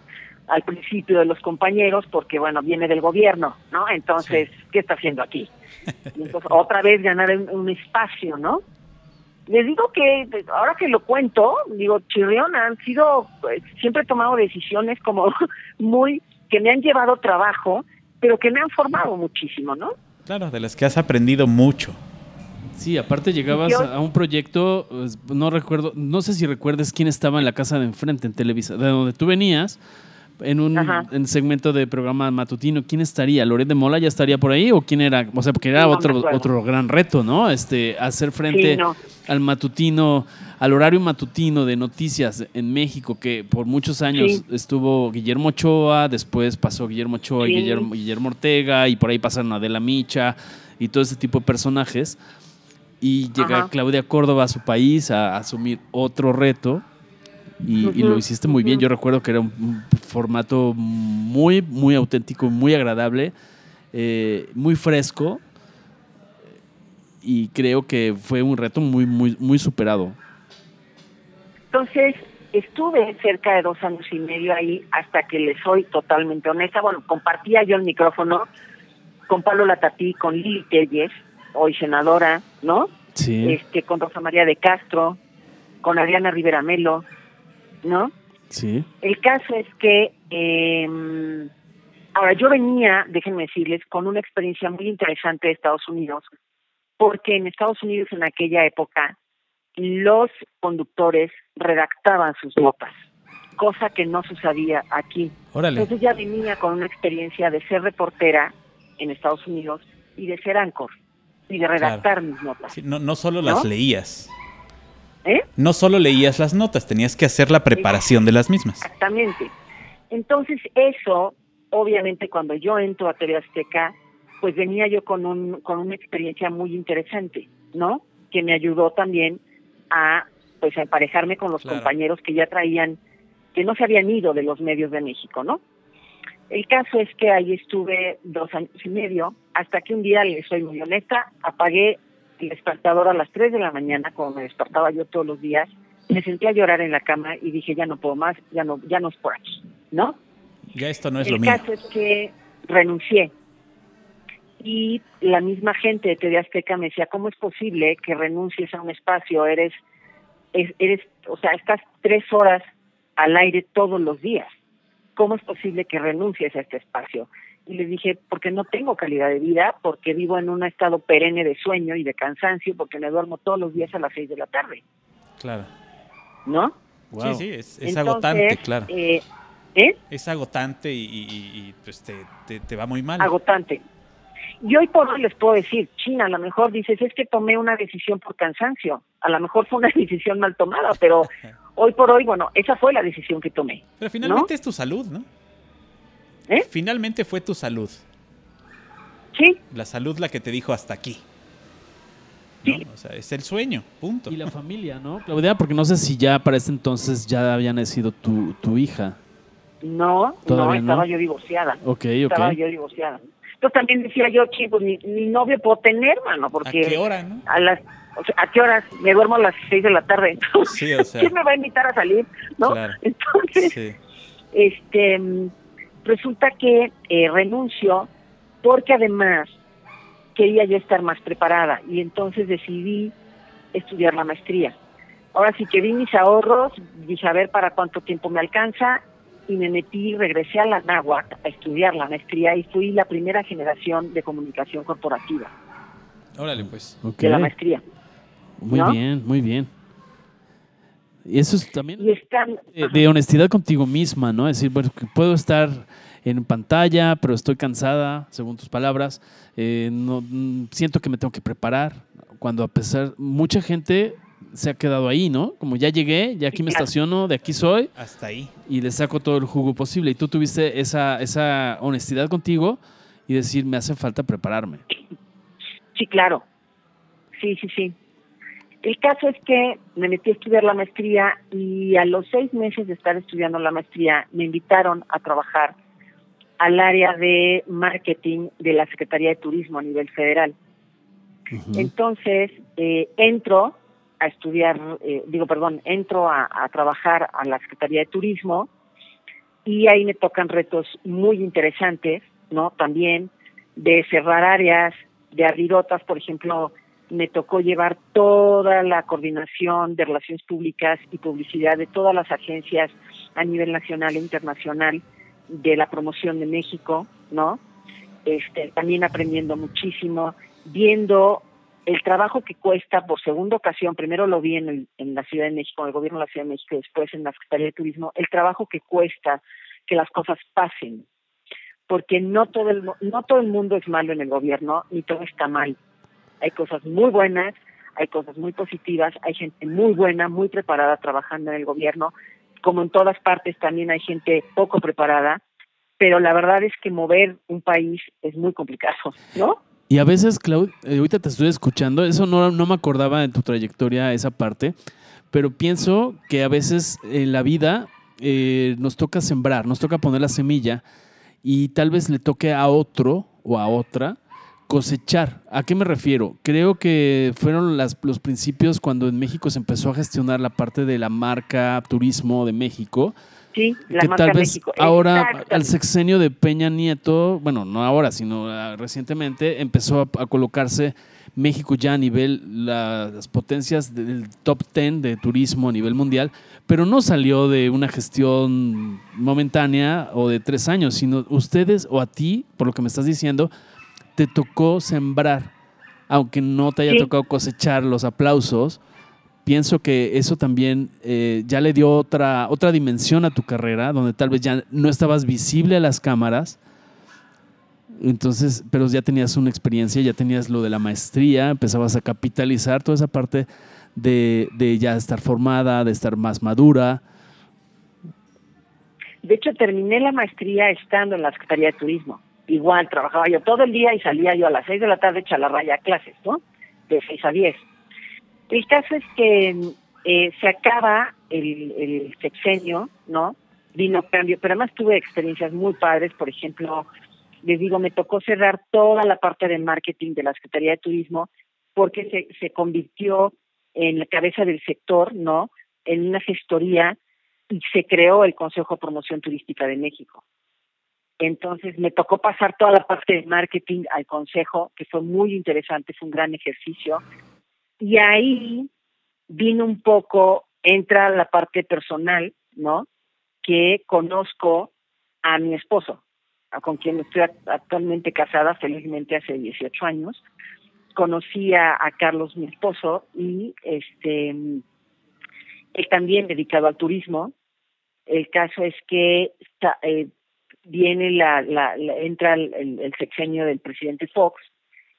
Al principio de los compañeros, porque, bueno, viene del gobierno, ¿no? Entonces, ¿qué está haciendo aquí? Y entonces, otra vez ganar un, un espacio, ¿no? Les digo que, ahora que lo cuento, digo, Chirrión han sido, pues, siempre he tomado decisiones como muy, que me han llevado trabajo, pero que me han formado muchísimo, ¿no? Claro, de las que has aprendido mucho. Sí, aparte llegabas a un proyecto, pues, no recuerdo, no sé si recuerdes quién estaba en la casa de enfrente en Televisa, de donde tú venías, en un Ajá. en segmento de programa matutino, ¿quién estaría? ¿Loret de Mola ya estaría por ahí o quién era? O sea, porque era No otro, otro gran reto, ¿no? Este, hacer frente Sí, no. al matutino, al horario matutino de noticias en México, que por muchos años Sí. estuvo Guillermo Ochoa, después pasó Guillermo Ochoa y. Guillermo, Guillermo Ortega, y por ahí pasaron Adela Micha, y todo ese tipo de personajes. Y llega Claudia Córdoba a su país a, asumir otro reto. Y, lo hiciste muy bien. Yo recuerdo que era un, formato muy, muy auténtico, muy agradable, eh, muy fresco. Y creo que fue un reto muy, muy, muy superado. Entonces, estuve cerca de dos años y medio ahí hasta que le soy totalmente honesta. Bueno, compartía yo el micrófono con Pablo Latatí, con Lili Telles, hoy senadora, ¿no? Sí. Este, con Rosa María de Castro, con Adriana Rivera Melo, ¿no? Sí. El caso es que, eh, ahora yo venía, déjenme decirles, con una experiencia muy interesante de Estados Unidos, porque en Estados Unidos en aquella época los conductores redactaban sus notas, cosa que no sucedía aquí. Entonces ya venía con una experiencia de ser reportera en Estados Unidos y de ser anchor y de redactar mis notas. no, no solo las leías. ¿Eh? No solo leías las notas, tenías que hacer la preparación de las mismas. Exactamente. Entonces eso, obviamente cuando yo entro a TV Azteca, pues venía yo con, un, con una experiencia muy interesante, ¿no? Que me ayudó también a pues a emparejarme con los compañeros que ya traían, que no se habían ido de los medios de México, ¿no? El caso es que ahí estuve dos años y medio, hasta que un día, les soy muy honesta, apagué despertador a las 3 de la mañana, como me despertaba yo todos los días, me senté a llorar en la cama y dije, ya no puedo más, ya no, ya no es por aquí, ¿no? Ya esto no es lo mío. El caso es que renuncié y la misma gente de TV Azteca me decía, ¿cómo es posible que renuncies a un espacio? Eres, eres, o sea, estás tres horas al aire todos los días. ¿Cómo es posible que renuncies a este espacio? Y les dije, porque no tengo calidad de vida, porque vivo en un estado perenne de sueño y de cansancio, porque me duermo todos los días a las seis de la tarde. Claro. ¿No? Sí, sí, es, agotante, claro. Eh, ¿eh? Es agotante y, pues te, te va muy mal. Agotante. Y hoy por hoy les puedo decir, China, a lo mejor dices, es que tomé una decisión por cansancio. A lo mejor fue una decisión mal tomada, pero hoy por hoy, bueno, esa fue la decisión que tomé. Pero finalmente es tu salud, ¿no? ¿Eh? Finalmente fue tu salud. Sí. La salud la que te dijo hasta aquí. Sí. O sea, es el sueño, punto. Y la familia, ¿no, Claudia? Porque no sé si ya para ese entonces ya había nacido tu, tu hija. No, no, estaba yo divorciada. Ok, ok. Estaba yo divorciada. Entonces también decía yo, chicos, ni, novio puedo tener, mano, porque... ¿A qué hora, no? A las, ¿a qué horas? Me duermo a las seis de la tarde. Sí, o sea. ¿Quién me va a invitar a salir? ¿No? Entonces, este, resulta que eh, renuncio porque además quería yo estar más preparada y entonces decidí estudiar la maestría. Ahora sí que vi mis ahorros, dije a ver para cuánto tiempo me alcanza y me metí, regresé a la náhuatl a estudiar la maestría y fui la primera generación de comunicación corporativa. Órale, pues. De la maestría. Muy bien, muy bien. Y eso es también están, de, honestidad contigo misma, ¿no? Es decir, bueno, puedo estar en pantalla, pero estoy cansada, según tus palabras. Eh, no, mm, siento que me tengo que preparar. Cuando a pesar, mucha gente se ha quedado ahí, ¿no? Como ya llegué, ya aquí me estaciono, de aquí soy. Hasta ahí. Y le saco todo el jugo posible. Y tú tuviste esa, esa honestidad contigo y decir, me hace falta prepararme. Sí, claro. Sí, sí, sí. El caso es que me metí a estudiar la maestría y a los seis meses de estar estudiando la maestría me invitaron a trabajar al área de marketing de la Secretaría de Turismo a nivel federal. Entonces, eh, entro a estudiar, eh, digo, perdón, entro a, trabajar a la Secretaría de Turismo y ahí me tocan retos muy interesantes, ¿no? También de cerrar áreas, de abrir otras, por ejemplo, me tocó llevar toda la coordinación de relaciones públicas y publicidad de todas las agencias a nivel nacional e internacional de la promoción de México, ¿no? Este, también aprendiendo muchísimo, viendo el trabajo que cuesta por segunda ocasión, primero lo vi en, la Ciudad de México, en el gobierno de la Ciudad de México, después en la Secretaría de Turismo, el trabajo que cuesta que las cosas pasen, porque no todo el, no todo el mundo es malo en el gobierno, ni todo está mal. Hay cosas muy buenas, hay cosas muy positivas, hay gente muy buena, muy preparada trabajando en el gobierno, como en todas partes también hay gente poco preparada, pero la verdad es que mover un país es muy complicado, ¿no? Y a veces, Claudia, eh, ahorita te estoy escuchando, eso no, no me acordaba en tu trayectoria, esa parte, pero pienso que a veces en la vida eh, nos toca sembrar, nos toca poner la semilla y tal vez le toque a otro o a otra cosechar. ¿A qué me refiero? Creo que fueron las, los principios cuando en México se empezó a gestionar la parte de la marca turismo de México. Sí, la que marca tal vez México. ahora al sexenio de Peña Nieto, bueno, no ahora, sino ah, recientemente, empezó a, a colocarse México ya a nivel, la- las potencias del top 10 de turismo a nivel mundial, pero no salió de una gestión momentánea o de tres años, sino ustedes o a ti, por lo que me estás diciendo, te tocó sembrar, aunque no te haya Sí. tocado cosechar los aplausos. Pienso que eso también eh, ya le dio otra, otra dimensión a tu carrera, donde tal vez ya no estabas visible a las cámaras, entonces, pero ya tenías una experiencia, ya tenías lo de la maestría, empezabas a capitalizar toda esa parte de, de ya estar formada, de estar más madura. De hecho, terminé la maestría estando en la Secretaría de Turismo. Igual, trabajaba yo todo el día y salía yo a las 6 de la tarde hecha la raya a clases, ¿no? De 6 a 10. El caso es que eh, se acaba el, el sexenio, ¿no? Vino cambio, pero además tuve experiencias muy padres, por ejemplo, les digo, me tocó cerrar toda la parte de marketing de la Secretaría de Turismo porque se, se convirtió en la cabeza del sector, ¿no? En una gestoría y se creó el Consejo de Promoción Turística de México. Entonces me tocó pasar toda la parte de marketing al consejo, que fue muy interesante, fue un gran ejercicio. Y ahí vino un poco, entra la parte personal, ¿no? Que conozco a mi esposo, con quien estoy act- actualmente casada, felizmente hace 18 años. Conocí a, a Carlos, mi esposo, y este él también dedicado al turismo. El caso es que eh, viene la, la, la- entra el, el- sexenio del presidente Fox,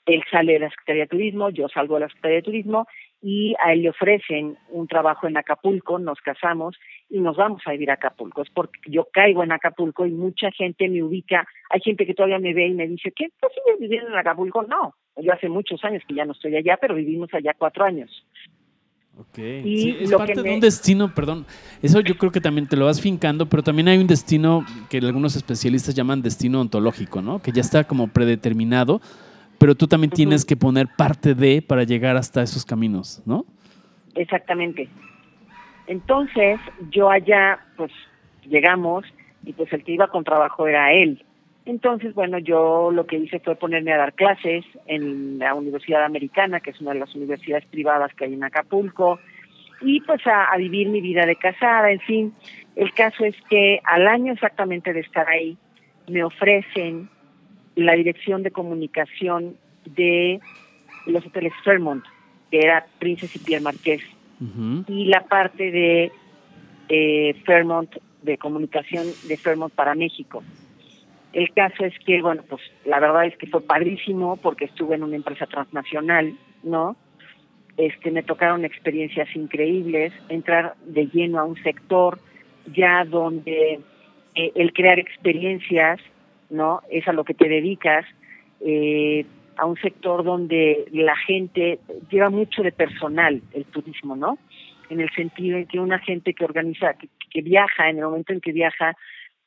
él sale de la Secretaría de Turismo, yo salgo de la Secretaría de Turismo y a él le ofrecen un trabajo en Acapulco, nos casamos y nos vamos a vivir a Acapulco. Es porque yo caigo en Acapulco y mucha gente me ubica, hay gente que todavía me ve y me dice, ¿qué? ¿Tú sigues viviendo en Acapulco? No, yo hace muchos años que ya no estoy allá, pero vivimos allá cuatro años. Ok. Y Sí, es parte de un destino, perdón. Eso yo creo que también te lo vas fincando, pero también hay un destino que algunos especialistas llaman destino ontológico, ¿no? Que ya está como predeterminado, pero tú también tienes que poner parte de para llegar hasta esos caminos, ¿no? Exactamente. Entonces, yo allá, pues, llegamos y pues el que iba con trabajo era él. Entonces, bueno, yo lo que hice fue ponerme a dar clases en la Universidad Americana, que es una de las universidades privadas que hay en Acapulco, y pues a, a vivir mi vida de casada, en fin. El caso es que al año exactamente de estar ahí, me ofrecen la dirección de comunicación de los hoteles Fairmont, que era Princess y Pierre Marqués y la parte de eh, Fairmont, de comunicación de Fairmont para México. El caso es que, bueno, pues la verdad es que fue padrísimo porque estuve en una empresa transnacional, ¿no? Este, me tocaron experiencias increíbles, entrar de lleno a un sector ya donde eh, el crear experiencias, ¿no? Es a lo que te dedicas, eh, a un sector donde la gente lleva mucho de personal el turismo, ¿no? En el sentido en que una gente que organiza, que, que viaja, en el momento en que viaja,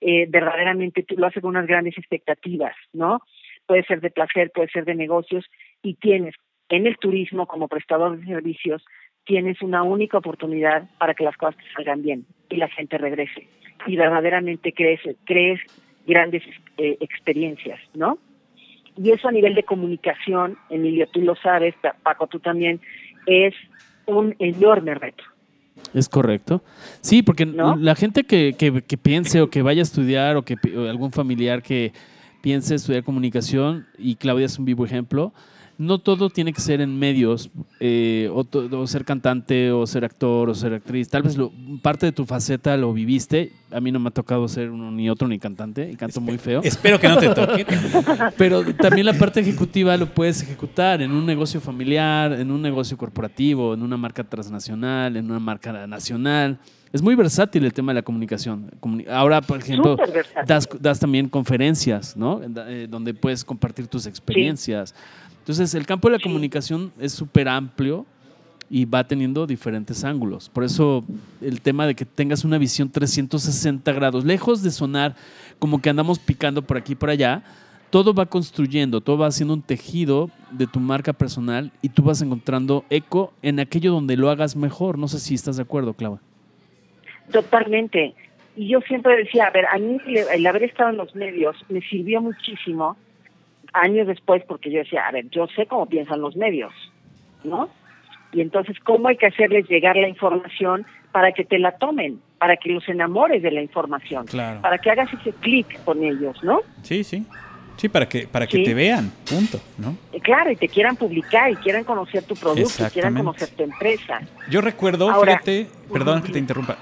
eh, verdaderamente tú lo hace con unas grandes expectativas, ¿no? Puede ser de placer, puede ser de negocios, y tienes en el turismo como prestador de servicios, tienes una única oportunidad para que las cosas te salgan bien y la gente regrese. Y verdaderamente crees, crees grandes eh, experiencias, ¿no? Y eso a nivel de comunicación, Emilio, tú lo sabes, Pa- Paco, tú también, es un enorme reto. Es correcto. Sí, porque ¿No? la gente que, que- que piense o que vaya a estudiar o que o algún familiar que piense estudiar comunicación, y Claudia es un vivo ejemplo, no todo tiene que ser en medios, eh, o, to- o ser cantante, o ser actor, o ser actriz. Tal vez lo- parte de tu faceta lo viviste. A mí no me ha tocado ser uno ni otro ni cantante, y canto muy feo. Espero que no te toque. Pero también la parte ejecutiva lo puedes ejecutar en un negocio familiar, en un negocio corporativo, en una marca transnacional, en una marca nacional. Es muy versátil el tema de la comunicación. Ahora, por ejemplo, das, también conferencias, ¿no? Eh, donde puedes compartir tus experiencias. Entonces, el campo de la comunicación es súper amplio y va teniendo diferentes ángulos. Por eso el tema de que tengas una visión 360 grados, lejos de sonar como que andamos picando por aquí y por allá, todo va construyendo, todo va haciendo un tejido de tu marca personal y tú vas encontrando eco en aquello donde lo hagas mejor. No sé si estás de acuerdo, Clava. Totalmente. Y yo siempre decía, a ver, a mí el haber estado en los medios me sirvió muchísimo años después porque yo decía, a ver, yo sé cómo piensan los medios, ¿no? Y entonces, ¿cómo hay que hacerles llegar la información para que te la tomen, para que los enamores de la información, para que hagas ese clic con ellos, ¿no? Sí, sí. Sí, para que, para que te vean, punto, ¿no? Eh, claro, y te quieran publicar y quieran conocer tu producto, y quieran conocer tu empresa. Yo recuerdo, fíjate, perdón que te interrumpa,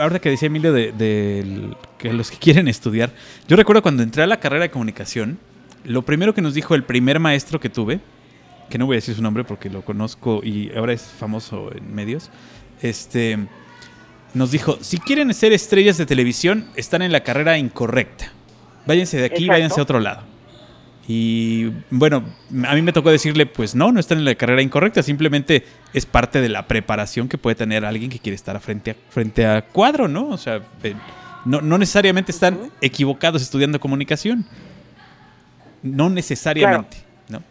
ahora que decía Emilio de, que los que quieren estudiar, yo recuerdo cuando entré a la carrera de comunicación, lo primero que nos dijo el primer maestro que tuve, que no voy a decir su nombre porque lo conozco y ahora es famoso en medios, este, nos dijo, si quieren ser estrellas de televisión, están en la carrera incorrecta. Váyanse de aquí, váyanse a otro lado. Y bueno, a mí me tocó decirle, pues no, no están en la carrera incorrecta, simplemente es parte de la preparación que puede tener alguien que quiere estar frente a, frente a cuadro, ¿no? O sea, eh, no, necesariamente están equivocados estudiando comunicación. No necesariamente, ¿no?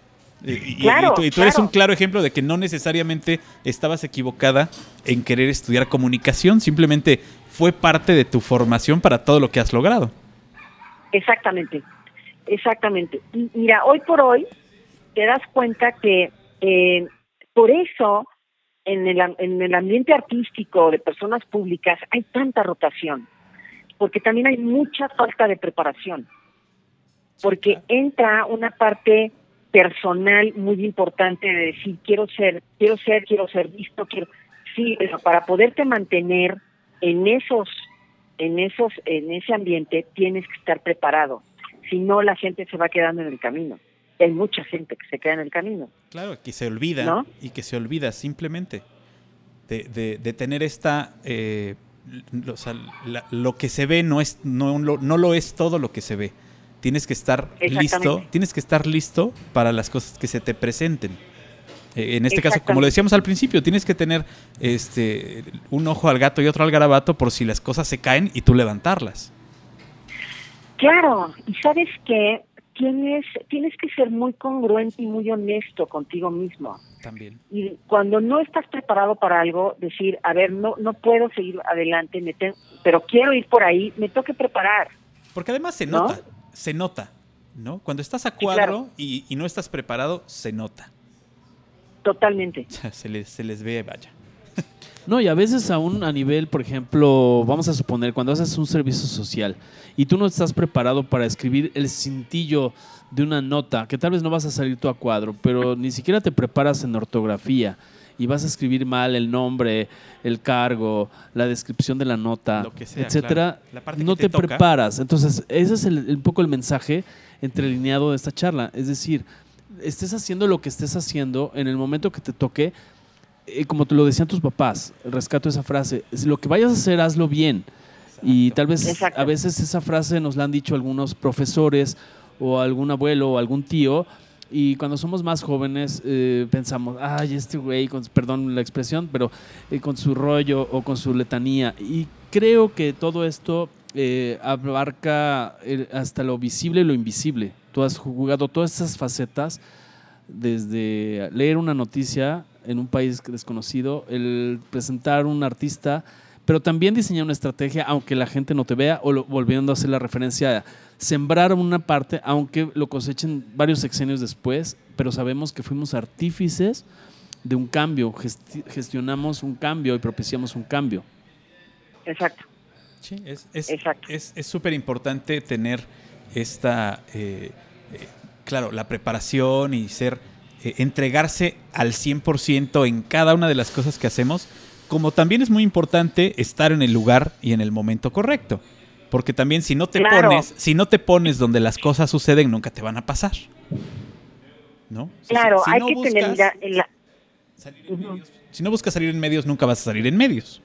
Y, tú, eres un claro ejemplo de que no necesariamente estabas equivocada en querer estudiar comunicación, simplemente fue parte de tu formación para todo lo que has logrado. Exactamente. Exactamente. mira, hoy por hoy te das cuenta que eh, por eso en el, en el ambiente artístico de personas públicas hay tanta rotación, porque también hay mucha falta de preparación, porque entra una parte personal muy importante de decir quiero ser, quiero ser, quiero ser visto, quiero sí, pero para poderte mantener en esos, en esos, en ese ambiente tienes que estar preparado si no la gente se va quedando en el camino. Hay mucha gente que se queda en el camino. Claro, que se olvida y que se olvida simplemente de, de, tener esta... Eh, lo, que se ve no, es, no, no lo es todo lo que se ve. Tienes que estar listo, tienes que estar listo para las cosas que se te presenten. Eh, en este caso, como lo decíamos al principio, tienes que tener este un ojo al gato y otro al garabato por si las cosas se caen y tú levantarlas. Claro, y sabes que tienes, tienes que ser muy congruente y muy honesto contigo mismo. También. Y cuando no estás preparado para algo, decir, a ver, no, no puedo seguir adelante, me pero quiero ir por ahí, me tengo que preparar. Porque además se nota, se nota, ¿no? Cuando estás a cuadro y, y, no estás preparado, se nota. Totalmente. se les, se les ve, vaya. No, y a veces aún a nivel, por ejemplo, vamos a suponer, cuando haces un servicio social y tú no estás preparado para escribir el cintillo de una nota, que tal vez no vas a salir tú a cuadro, pero ni siquiera te preparas en ortografía y vas a escribir mal el nombre, el cargo, la descripción de la nota, etcétera, no te, preparas. Entonces, ese es un poco el mensaje entrelineado de esta charla. Es decir, estés haciendo lo que estés haciendo en el momento que te toque, eh, como te lo decían tus papás, rescato esa frase, lo que vayas a hacer, hazlo bien. Y tal vez a veces esa frase nos la han dicho algunos profesores o algún abuelo o algún tío. Y cuando somos más jóvenes eh, pensamos, ay, este güey, perdón la expresión, pero eh, con su rollo o con su letanía. Y creo que todo esto abarca hasta lo visible y lo invisible. Tú has jugado todas esas facetas, desde leer una noticia en un país desconocido, presentar un artista, pero también diseñar una estrategia, aunque la gente no te vea, o volviendo a hacer la referencia sembrar una parte, aunque lo cosechen varios sexenios después, pero sabemos que fuimos artífices de un cambio, gestionamos un cambio y propiciamos un cambio. Exacto. Sí, es súper importante tener esta, eh, eh, claro, la preparación y ser eh, entregarse al 100% en cada una de las cosas que hacemos, como también es muy importante estar en el lugar y en el momento correcto. Porque también si no te pones, si no te pones donde las cosas suceden, nunca te van a pasar. ¿No? Claro, hay que tener la... Si no buscas salir en medios, nunca vas a salir en medios.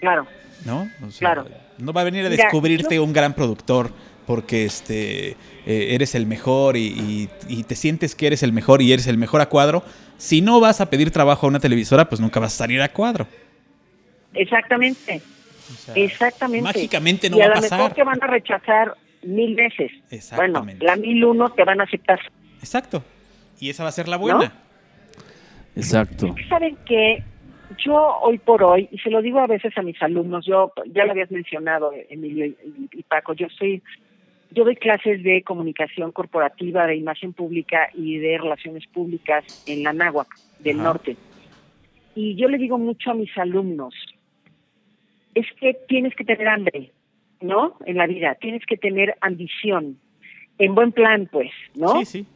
Claro. ¿No? O sea, Claro. No va a venir a descubrirte un gran productor porque este eh, eres el mejor y, y- y te sientes que eres el mejor y eres el mejor a cuadro. Si no vas a pedir trabajo a una televisora, pues nunca vas a salir a cuadro. Exactamente. O sea, Exactamente. Mágicamente no y va a a lo mejor pasar. te van a rechazar mil veces. Bueno, Exactamente. la mil uno te van a aceptar. Exacto. Y esa va a ser la buena. Exacto. Saben que yo hoy por hoy, y se lo digo a veces a mis alumnos, yo ya lo habías mencionado, Emilio y, y Paco, yo soy, yo doy clases de comunicación corporativa, de imagen pública y de relaciones públicas en la náhuac del Ajá. norte. Y yo le digo mucho a mis alumnos, es que tienes que tener hambre, ¿no? En la vida, tienes que tener ambición, en buen plan, pues, ¿no? Sí, sí.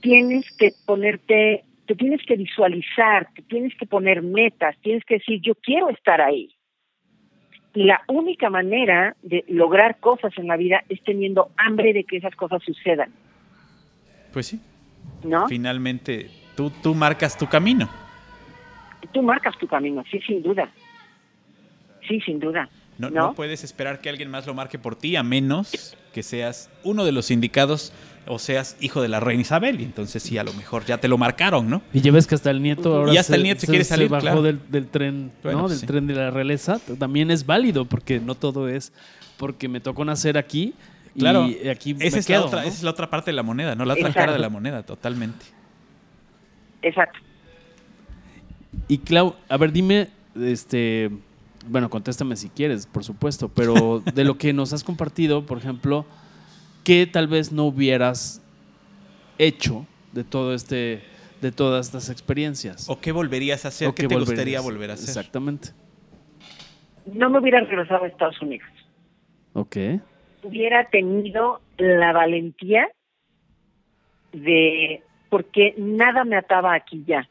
tienes que ponerte, te tienes que visualizar, te tienes que poner metas, tienes que decir, yo quiero estar ahí. Y la única manera de lograr cosas en la vida es teniendo hambre de que esas cosas sucedan, Pues sí. ¿no? Finalmente, tú, tú marcas tu camino. Tú marcas tu camino, sí, sin duda. Sí, sin duda. No, ¿No? no puedes esperar que alguien más lo marque por ti, a menos que seas uno de los indicados o seas hijo de la reina Isabel. Y entonces sí, a lo mejor ya te lo marcaron, ¿no? Y ya ves que hasta el nieto ahora Y hasta el nieto se quiere salir, bajó claro. del, del tren, Bueno, ¿no? Del sí. tren de la realeza. También es válido porque no todo es porque me tocó nacer aquí Claro, y aquí esa me es, quedo, la otra, ¿no? esa es la otra parte de la moneda, ¿no? La otra Exacto. cara de la moneda, totalmente. Exacto. Y Clau, a ver, dime, este, bueno, contéstame si quieres, por supuesto, pero de lo que nos has compartido, por ejemplo, ¿qué tal vez no hubieras hecho de todo este, de todas estas experiencias? ¿O qué volverías a hacer? ¿O ¿Qué qué te volverías? gustaría volver a hacer? Exactamente. No me hubiera regresado a Estados Unidos. Ok. Hubiera tenido la valentía de, porque nada me ataba aquí ya.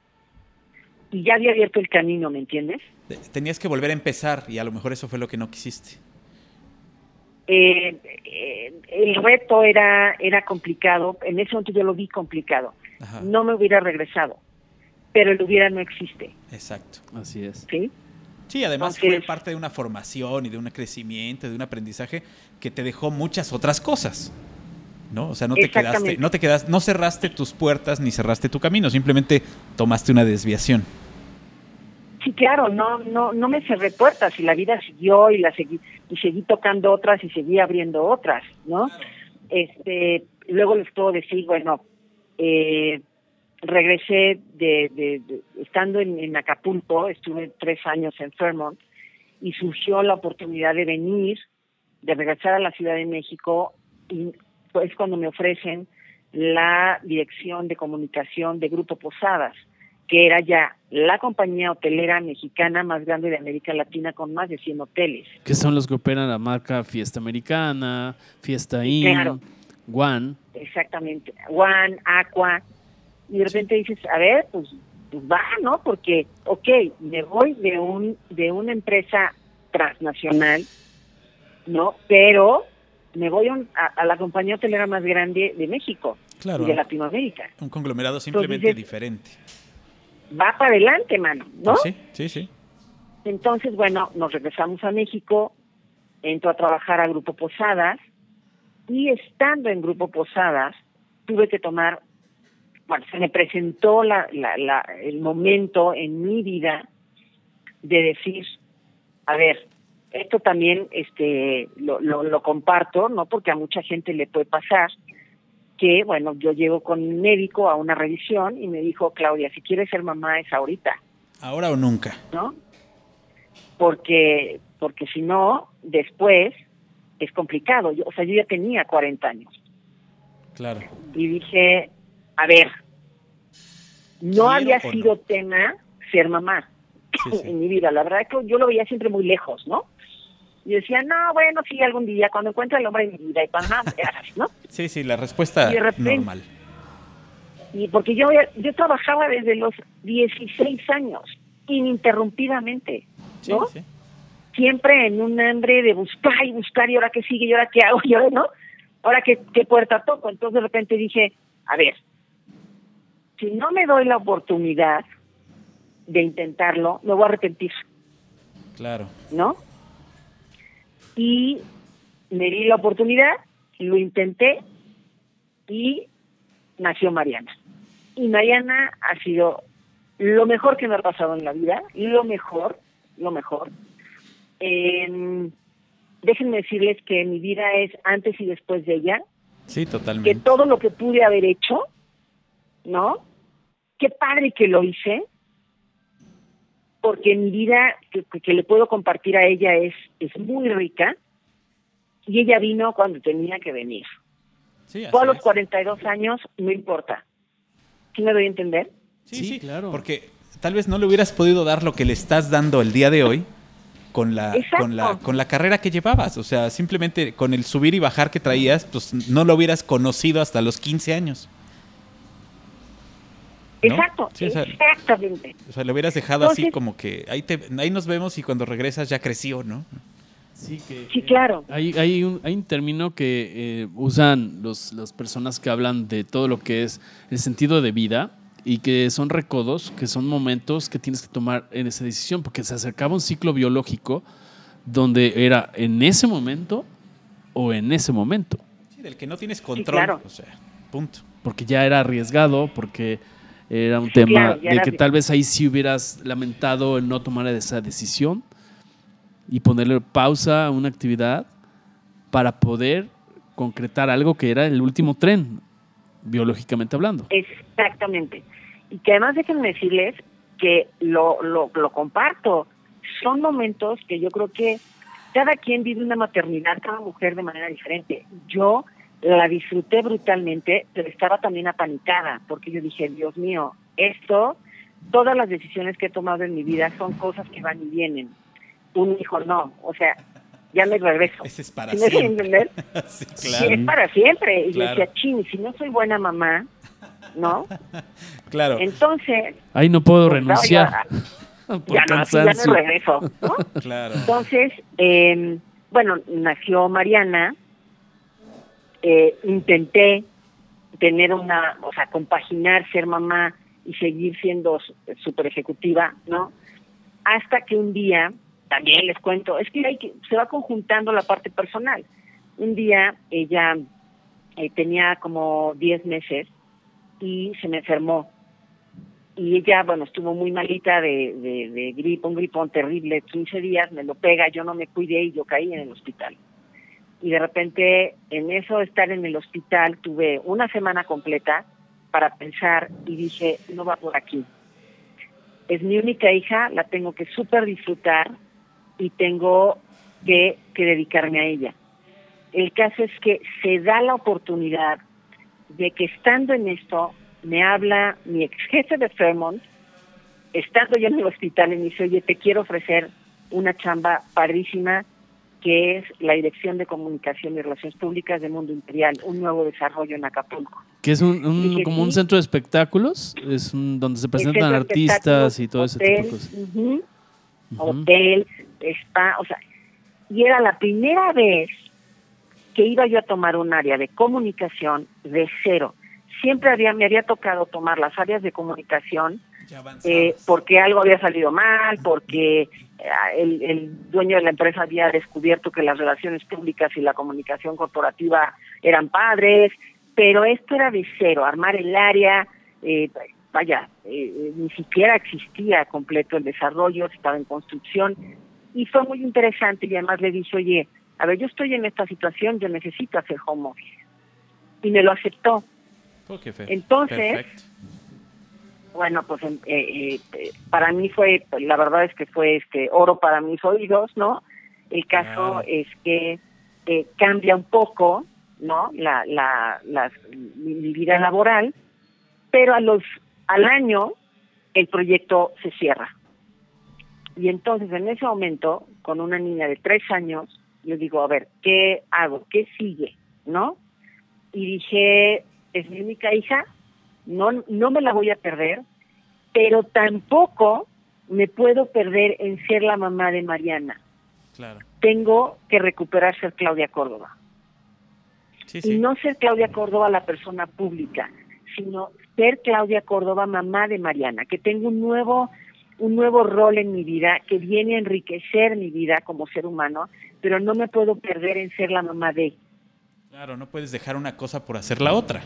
Y ya había abierto el camino, ¿me entiendes? Te- Tenías que volver a empezar y a lo mejor eso fue lo que no quisiste. eh, eh, el reto era era complicado, en ese momento yo lo vi complicado. Ajá, No me hubiera regresado, pero el hubiera no existe, exacto. Así es. ¿sí? Sí, además Entonces- fue parte de una formación y de un crecimiento, de un aprendizaje que te dejó muchas otras cosas. ¿No? O sea, no te quedaste, no te quedas, no cerraste tus puertas ni cerraste tu camino, simplemente tomaste una desviación. Sí, claro, no no no me cerré puertas y la vida siguió y la seguí y seguí tocando otras y seguí abriendo otras, ¿no? Este, luego les puedo decir, bueno, eh, regresé de, de- de- estando en, en Acapulco, estuve tres años en Fairmont y surgió la oportunidad de venir, de regresar a la Ciudad de México y pues cuando me ofrecen la dirección de comunicación de Grupo Posadas, que era ya la compañía hotelera mexicana más grande de América Latina con más de 100 hoteles. Que son los que operan la marca Fiesta Americana, Fiesta Inn, Claro. One. Exactamente. One, Aqua. Y de repente dices, a ver, pues, pues va, ¿no? Porque, ok, me voy de un de una empresa transnacional, ¿no? Pero me voy a, un- a- a la compañía hotelera más grande de México Claro. y de Latinoamérica. Un conglomerado simplemente dices- diferente. Va para adelante, mano, ¿no? Pues sí, sí, sí. Entonces, bueno, nos regresamos a México, entro a trabajar a Grupo Posadas y estando en Grupo Posadas tuve que tomar, bueno, se me presentó la, la, la- el momento en mi vida de decir, a ver, esto también este lo, lo, lo comparto, ¿no? Porque a mucha gente le puede pasar que, bueno, yo llego con un médico a una revisión y me dijo, Claudia, si quieres ser mamá es ahorita. Ahora o nunca. ¿no? Porque, porque si no, después es complicado. Yo, o sea, yo ya tenía 40 años Claro. y dije, a ver, no ¿Quiero había no? sido tema ser mamá Sí, sí. en mi vida. La verdad que yo lo veía siempre muy lejos, ¿no? Y decía, no, bueno, sí, algún día, cuando encuentre el hombre de mi vida y cuando, ya sabes, ¿no? Sí, sí, la respuesta Y repente- normal. Y porque yo, yo trabajaba desde los 16 años, ininterrumpidamente, Sí, ¿no? sí. siempre en un hambre de buscar y buscar y ahora qué sigue y ahora qué hago y ahora no, ahora qué, qué puerta toco. Entonces de repente dije, a ver, si no me doy la oportunidad de intentarlo, me voy a arrepentir. Claro. ¿No? Y me di la oportunidad, lo intenté y nació Mariana. Y Mariana ha sido lo mejor que me ha pasado en la vida, lo mejor, lo mejor. Eh, déjenme decirles que mi vida es antes y después de ella, Sí, que totalmente. todo lo que pude haber hecho, ¿no? Qué padre que lo hice, porque mi vida que, que le puedo compartir a ella es, es muy rica, y ella vino cuando tenía que venir. Sí, a los es. 42 años, no importa. ¿Sí me doy a entender? Sí, Sí, sí, claro. Porque tal vez no le hubieras podido dar lo que le estás dando el día de hoy con la, Exacto. con la, con la carrera que llevabas. O sea, simplemente con el subir y bajar que traías, pues no lo hubieras conocido hasta los 15 años. ¿No? Exacto, Sí, o sea, exactamente. O sea, lo hubieras dejado así como que ahí, te, ahí nos vemos y cuando regresas ya creció, ¿no? Sí, que, Sí, claro. Hay, hay, un, hay un término que eh, usan los, las personas que hablan de todo lo que es el sentido de vida y que son recodos, que son momentos que tienes que tomar en esa decisión, porque se acercaba un ciclo biológico donde era en ese momento o en ese momento, Sí, del que no tienes control. claro. O sea, punto. porque ya era arriesgado, porque era un Sí, tema claro, de que tal vez ahí sí hubieras lamentado el no tomar esa decisión y ponerle pausa a una actividad para poder concretar algo que era el último tren, biológicamente hablando. Exactamente. Y que además déjenme decirles que lo, lo, lo comparto. Son momentos que yo creo que cada quien vive una maternidad, cada mujer de manera diferente. Yo la disfruté brutalmente, pero estaba también apanicada, porque yo dije, Dios mío, esto, todas las decisiones que he tomado en mi vida son cosas que van y vienen. Un hijo no, o sea, ya me regreso. Ese es para ¿Sí siempre. entender? sí, Sí, claro. es para siempre. Y Claro. yo decía, ching, si no soy buena mamá, ¿no? Claro. Entonces, Ahí no puedo pues, renunciar ya, por ya no, ya me regreso, ¿no? Claro. Entonces, eh, bueno, nació Mariana, eh, intenté tener una, o sea, compaginar ser mamá y seguir siendo super ejecutiva, ¿no? Hasta que un día, también les cuento, es que, hay que se va conjuntando la parte personal. Un día ella eh, tenía como 10 meses y se me enfermó. Y ella, bueno, estuvo muy malita de, de, gripe, un gripón terrible, 15 días, me lo pega, yo no me cuidé y yo caí en el hospital. Y de repente, en eso estar en el hospital, tuve una semana completa para pensar y dije, no va por aquí. Es mi única hija, la tengo que súper disfrutar y tengo que, que dedicarme a ella. El caso es que se da la oportunidad de que estando en esto, me habla mi ex jefe de Fairmont, estando yo en el hospital, y me dice, oye, te quiero ofrecer una chamba padrísima, que es la Dirección de Comunicación y Relaciones Públicas de Mundo Imperial, un nuevo desarrollo en Acapulco. Que es un, un- Dije, como un centro de espectáculos, es un- donde se presentan artistas y todo ese tipo de hotel, cosas. ujú, Ujú. hotel, spa, o sea, y era la primera vez que iba yo a tomar un área de comunicación de cero. Siempre había, me había tocado tomar las áreas de comunicación. Eh, porque algo había salido mal, porque eh, el, el dueño de la empresa había descubierto que las relaciones públicas y la comunicación corporativa eran padres, pero esto era de cero, armar el área, eh, vaya, eh, ni siquiera existía completo el desarrollo, estaba en construcción y fue muy interesante y además le dije, oye, a ver, yo estoy en esta situación, yo necesito hacer home office. Y me lo aceptó. Entonces. Bueno, pues eh, eh, eh, para mí fue, la verdad es que fue este oro para mis oídos, ¿no? El caso es que eh, cambia un poco, ¿no? La, la, mi, mi vida laboral, pero a los al año el proyecto se cierra. Y entonces en ese momento, con una niña de tres años, yo digo, a ver, ¿qué hago? ¿Qué sigue? ¿No? Y dije, es mi única hija, no, no me la voy a perder, pero tampoco me puedo perder en ser la mamá de Mariana. Claro. Tengo que recuperar ser Claudia Córdoba. Sí, Y no ser Claudia Córdoba la persona pública, sino ser Claudia Córdoba mamá de Mariana, que tengo un nuevo un nuevo rol en mi vida que viene a enriquecer mi vida como ser humano, pero no me puedo perder en ser la mamá de. Claro, no puedes dejar una cosa por hacer la otra.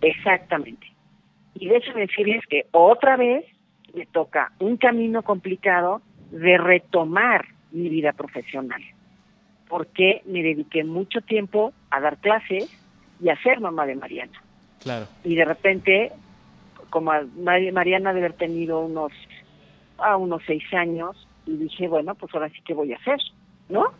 Exactamente. Y déjenme decirles que otra vez me toca un camino complicado de retomar mi vida profesional, porque me dediqué mucho tiempo a dar clases y a ser mamá de Mariana. Claro. Y de repente, como Mariana debe haber tenido unos, a unos seis años, y dije, bueno, pues ahora sí que voy a hacer, ¿no?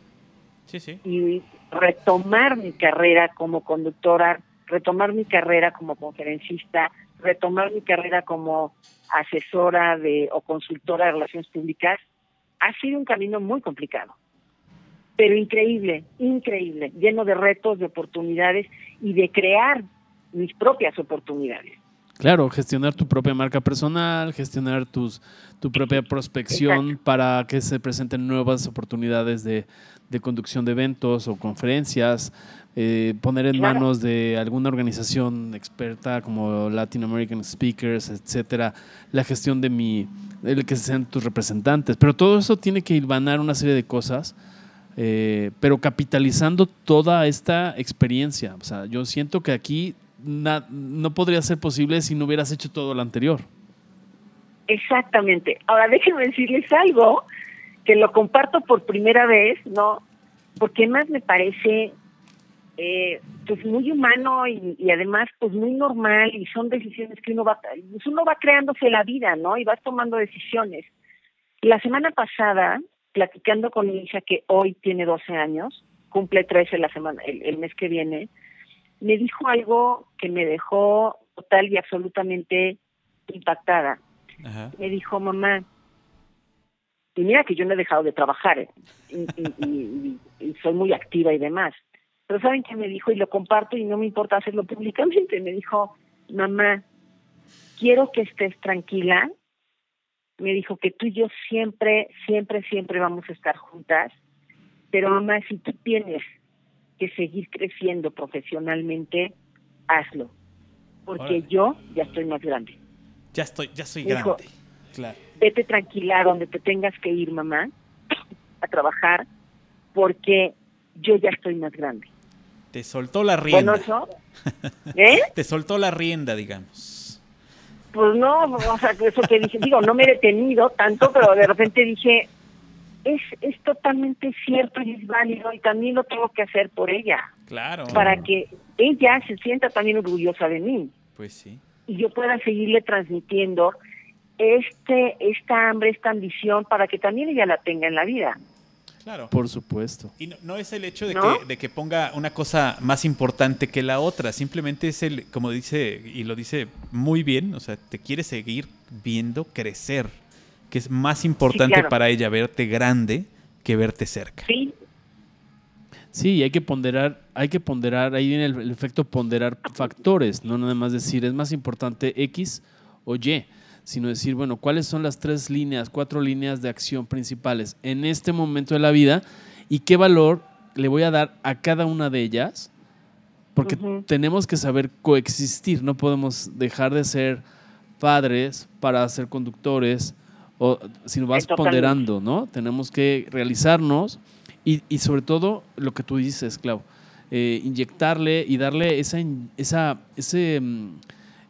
Sí, sí. Y retomar mi carrera como conductora, retomar mi carrera como conferencista, retomar mi carrera como asesora de o consultora de relaciones públicas, ha sido un camino muy complicado, pero increíble, increíble, lleno de retos, de oportunidades y de crear mis propias oportunidades. Claro, gestionar tu propia marca personal, gestionar tus, tu propia prospección para que se presenten nuevas oportunidades de, conducción de eventos o conferencias, eh, poner en manos de alguna organización experta como Latin American Speakers, etcétera, la gestión de mi, el que sean tus representantes. Pero todo eso tiene que hilvanar una serie de cosas, eh, pero capitalizando toda esta experiencia. O sea, yo siento que aquí no podría ser posible si no hubieras hecho todo lo anterior. Exactamente. Ahora déjenme decirles algo que lo comparto por primera vez, ¿no? Porque más me parece eh, pues muy humano y, además pues muy normal y son decisiones que uno va pues uno va creándose la vida, ¿no? Y vas tomando decisiones. La semana pasada, platicando con mi hija que hoy tiene 12 años, cumple 13 la semana el mes que viene, me dijo algo que me dejó total y absolutamente impactada. Me dijo, mamá, y mira que yo no he dejado de trabajar ¿eh? y, soy muy activa y demás, pero ¿saben qué me dijo? Y lo comparto y no me importa hacerlo públicamente. Me dijo, mamá, quiero que estés tranquila. Me dijo que tú y yo siempre, siempre, siempre vamos a estar juntas. Pero mamá, si tú tienes que seguir creciendo profesionalmente, hazlo. Porque yo ya estoy más grande. Ya estoy, ya soy grande. Vete tranquila donde te tengas que ir, mamá, a trabajar, porque yo ya estoy más grande. Te soltó la rienda. Bueno, ¿Eh? Te soltó la rienda, digamos. Pues no, o sea, eso que dije, digo, no me he detenido tanto, pero de repente dije, es, es totalmente cierto y es válido y también lo tengo que hacer por ella. Claro. Para que ella se sienta también orgullosa de mí. Pues sí. Y yo pueda seguirle transmitiendo este esta hambre, esta ambición para que también ella la tenga en la vida. Claro. Por supuesto. Y no, es el hecho de, que, de que ponga una cosa más importante que la otra, simplemente es el, como dice, y lo dice muy bien, o sea, te quiere seguir viendo crecer que es más importante para ella verte grande que verte cerca. Sí. Sí, hay que ponderar, hay que ponderar, ahí viene el, efecto ponderar factores, no nada más decir es más importante X o Y, sino decir, bueno, ¿cuáles son las tres líneas, cuatro líneas de acción principales en este momento de la vida y qué valor le voy a dar a cada una de ellas? Porque tenemos que saber coexistir, no podemos dejar de ser padres para ser conductores, o si vas ponderando, ¿no? Tenemos que realizarnos y, y, sobre todo lo que tú dices, Clau, eh, inyectarle y darle esa, esa, ese, mm,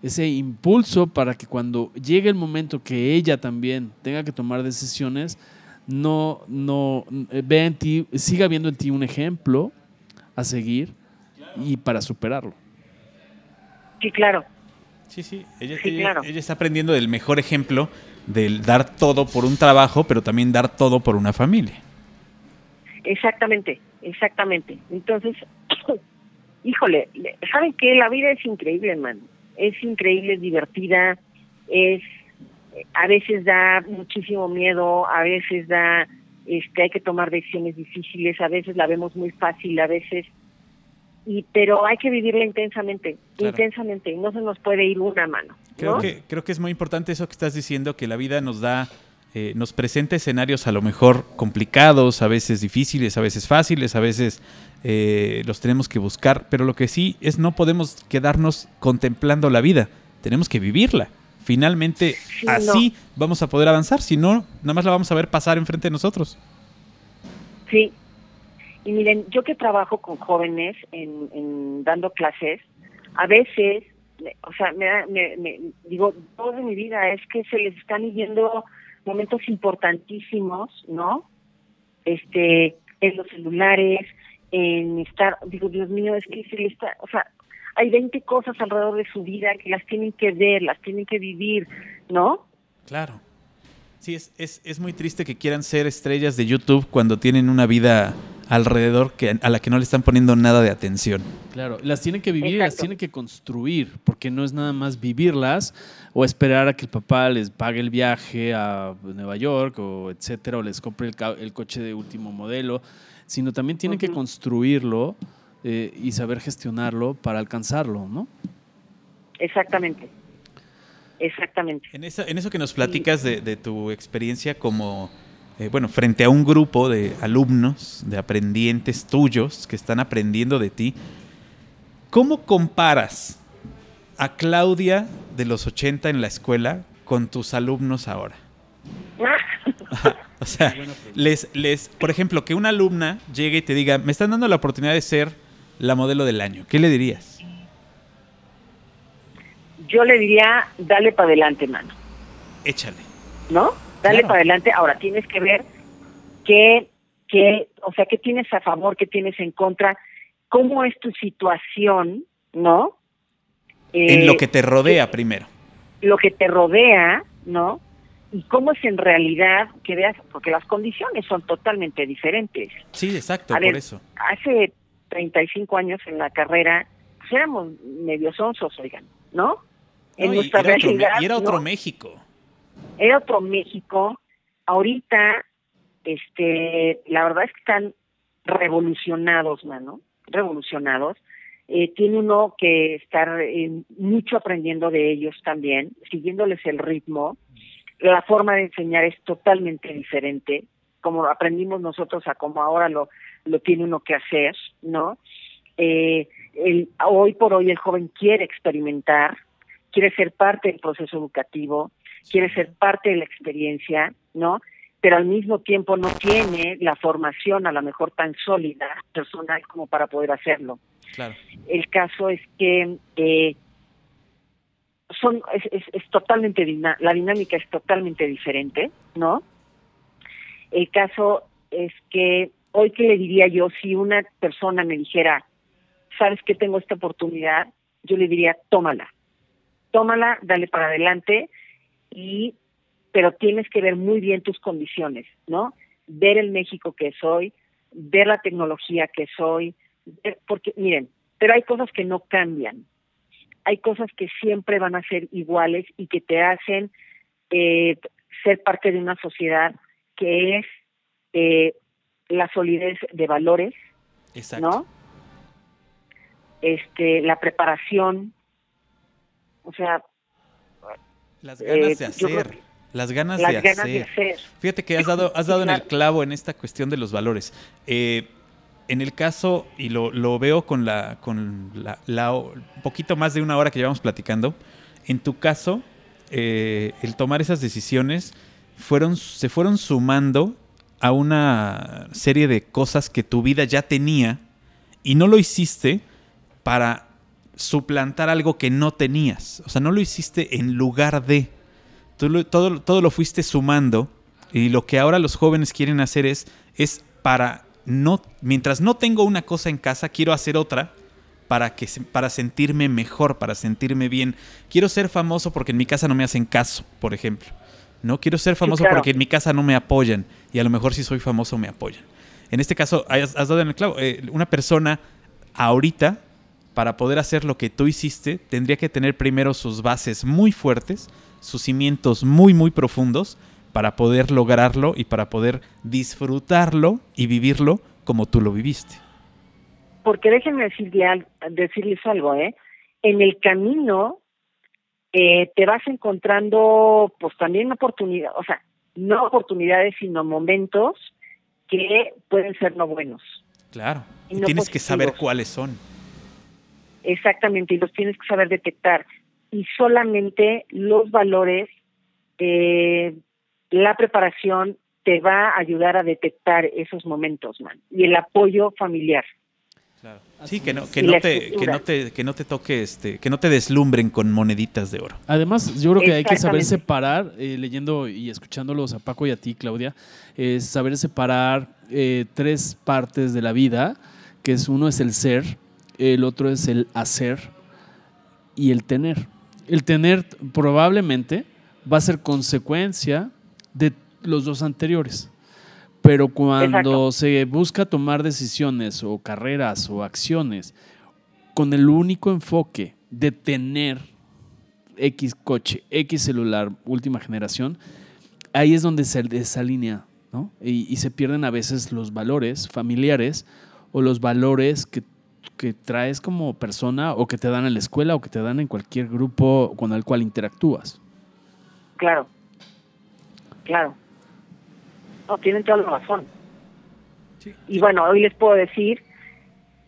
ese impulso para que cuando llegue el momento que ella también tenga que tomar decisiones, no, no eh, vea en ti, siga viendo en ti un ejemplo a seguir y para superarlo. Sí, claro. Sí, sí, ella, ella está aprendiendo del mejor ejemplo del dar todo por un trabajo, pero también dar todo por una familia. Exactamente, exactamente. Entonces, híjole, ¿saben qué? La vida es increíble, hermano. Es increíble, es divertida, es a veces da muchísimo miedo, a veces da este hay que tomar decisiones difíciles, a veces la vemos muy fácil, a veces y pero hay que vivirla intensamente, intensamente, y no se nos puede ir una mano. Creo, que, creo que es muy importante eso que estás diciendo, que la vida nos da, eh, nos presenta escenarios a lo mejor complicados, a veces difíciles, a veces fáciles, a veces eh, los tenemos que buscar, pero lo que sí es no podemos quedarnos contemplando la vida, tenemos que vivirla Finalmente, así vamos a poder avanzar. Si no, nada más la vamos a ver pasar enfrente de nosotros. Sí. Y miren, yo que trabajo con jóvenes en, dando clases, a veces, o sea, me, me, digo, toda mi vida es que se les están yendo momentos importantísimos, ¿no? Este, en los celulares, en estar, digo, Dios mío, es que se les está, o sea, hay 20 cosas alrededor de su vida que las tienen que ver, las tienen que vivir, ¿no? Claro. Sí, es, es, es muy triste que quieran ser estrellas de YouTube cuando tienen una vida alrededor que, a la que no le están poniendo nada de atención. Claro, las tienen que vivir, las tienen que construir, porque no es nada más vivirlas o esperar a que el papá les pague el viaje a Nueva York o etcétera, o les compre el, coche de último modelo, sino también tienen que construirlo eh, y saber gestionarlo para alcanzarlo, ¿no? Exactamente. Exactamente. En eso que nos platicas de, tu experiencia como, eh, bueno, frente a un grupo de alumnos, de aprendientes tuyos que están aprendiendo de ti, ¿cómo comparas a Claudia de los 80 en la escuela con tus alumnos ahora? o sea, les, les, por ejemplo, que una alumna llegue y te diga, me están dando la oportunidad de ser la modelo del año, ¿qué le dirías? Yo le diría, dale para adelante, mano. Échale. ¿No? Dale para adelante. Ahora tienes que ver qué, qué, o sea, qué tienes a favor, qué tienes en contra, cómo es tu situación, ¿no? en lo que te rodea eh, primero. Lo que te rodea, ¿no? Y cómo es en realidad que veas, porque las condiciones son totalmente diferentes. Sí, exacto, por eso. Hace 35 años en la carrera, pues éramos medio sonsos, oigan, ¿no? En nuestra era realidad. Otro, y era otro México. Era otro México. Ahorita, este, la verdad es que están revolucionados, mano, revolucionados. Eh, tiene uno que estar eh, mucho aprendiendo de ellos también, siguiéndoles el ritmo. La forma de enseñar es totalmente diferente, como aprendimos nosotros a como ahora lo, lo tiene uno que hacer, ¿no? Eh, el, hoy por hoy el joven quiere experimentar, quiere ser parte del proceso educativo, quiere ser parte de la experiencia, ¿no? Pero al mismo tiempo no tiene la formación a lo mejor tan sólida personal como para poder hacerlo. Claro. El caso es que eh, son es, es, es totalmente la dinámica es totalmente diferente, ¿no? El caso es que hoy qué le diría yo si una persona me dijera, sabes que tengo esta oportunidad, yo le diría, tómala, tómala, dale para adelante y pero tienes que ver muy bien tus condiciones, ¿no? Ver el México que soy, ver la tecnología que soy, porque miren, pero hay cosas que no cambian, hay cosas que siempre van a ser iguales y que te hacen eh, ser parte de una sociedad que es eh, la solidez de valores, ¿no? Este, la preparación, o sea, las ganas de eh, hacer. las ganas, de, hacer. Fíjate que has dado, has dado en el clavo en esta cuestión de los valores. Eh, en el caso, y lo, lo veo con la, con la, poquito más de una hora que llevamos platicando, en tu caso, eh, el tomar esas decisiones fueron, se fueron sumando a una serie de cosas que tu vida ya tenía y no lo hiciste para suplantar algo que no tenías. O sea, no lo hiciste en lugar de. todo, todo lo fuiste sumando y lo que ahora los jóvenes quieren hacer es, es para no, mientras no tengo una cosa en casa, quiero hacer otra para, que, para sentirme mejor, para sentirme bien. Quiero ser famoso porque en mi casa no me hacen caso, por ejemplo. No quiero ser famoso porque en mi casa no me apoyan y a lo mejor si soy famoso me apoyan. En este caso, has, dado en el clavo. Eh, una persona ahorita, para poder hacer lo que tú hiciste, tendría que tener primero sus bases muy fuertes, sus cimientos muy, muy profundos, para poder lograrlo y para poder disfrutarlo y vivirlo como tú lo viviste. Porque déjenme decirle, decirles algo, ¿eh? En el camino eh, te vas encontrando pues también oportunidades, o sea, no oportunidades, sino momentos que pueden ser no buenos. Claro, y, tienes que saber cuáles son. Exactamente, y los tienes que saber detectar. y solamente los valores, eh, la preparación te va a ayudar a detectar esos momentos, man, y el apoyo familiar. Claro. Sí, que no, que no, te, que no te, que no te toque, este, que no te deslumbren con moneditas de oro. Además, yo creo que hay que saber separar, eh, leyendo y escuchándolos a Paco y a ti, Claudia, es saber separar eh, tres partes de la vida, que es uno es el ser, el otro es el hacer y el tener. El tener probablemente va a ser consecuencia de los dos anteriores. Pero cuando se busca tomar decisiones o carreras o acciones con el único enfoque de tener X coche, X celular, última generación, ahí es donde se desalinea, ¿no? Y, se pierden a veces los valores familiares o los valores que, que, traes como persona o que te dan en la escuela o que te dan en cualquier grupo con el cual interactúas. Claro, claro. No, tienen toda la razón. Y bueno, hoy les puedo decir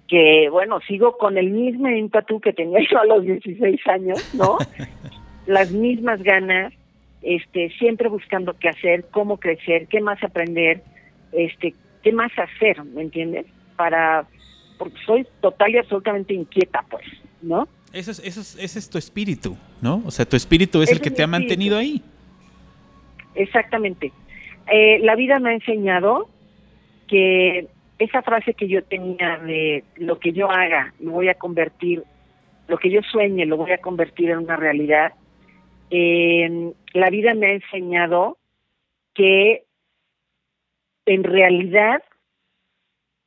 que, bueno, sigo con el mismo ímpetu que tenía yo a los 16 años, ¿no? Las mismas ganas, este, siempre buscando qué hacer, cómo crecer, qué más aprender, este, qué más hacer, ¿me entiendes? Para, porque soy total y absolutamente inquieta, pues, ¿no? Eso es, eso es, ese es tu espíritu, ¿no? O sea, tu espíritu es el que te ha mantenido ahí. Exactamente. Eh, la vida me ha enseñado que esa frase que yo tenía de lo que yo haga, lo voy a convertir, lo que yo sueñe, lo voy a convertir en una realidad. la vida me ha enseñado que en realidad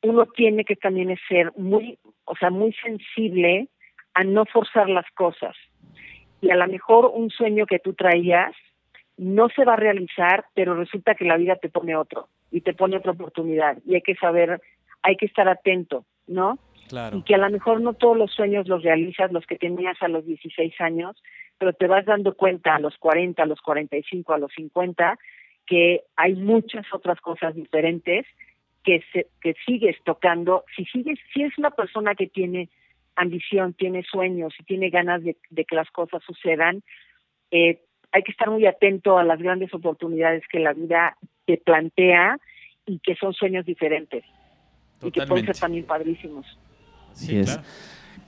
uno tiene que también ser muy, o sea, muy sensible a no forzar las cosas. Y a lo mejor un sueño que tú traías no se va a realizar, pero resulta que la vida te pone otro y te pone otra oportunidad y hay que saber, hay que estar atento, ¿no? Claro. Y que a lo mejor no todos los sueños los realizas los que tenías a los 16 años, pero te vas dando cuenta a los 40, a los 45, a los 50 que hay muchas otras cosas diferentes que se, que sigues tocando, si sigues si es una persona que tiene ambición, tiene sueños y tiene ganas de, de que las cosas sucedan, eh, hay que estar muy atento a las grandes oportunidades que la vida te plantea y que son sueños diferentes y que pueden ser también padrísimos. Así es.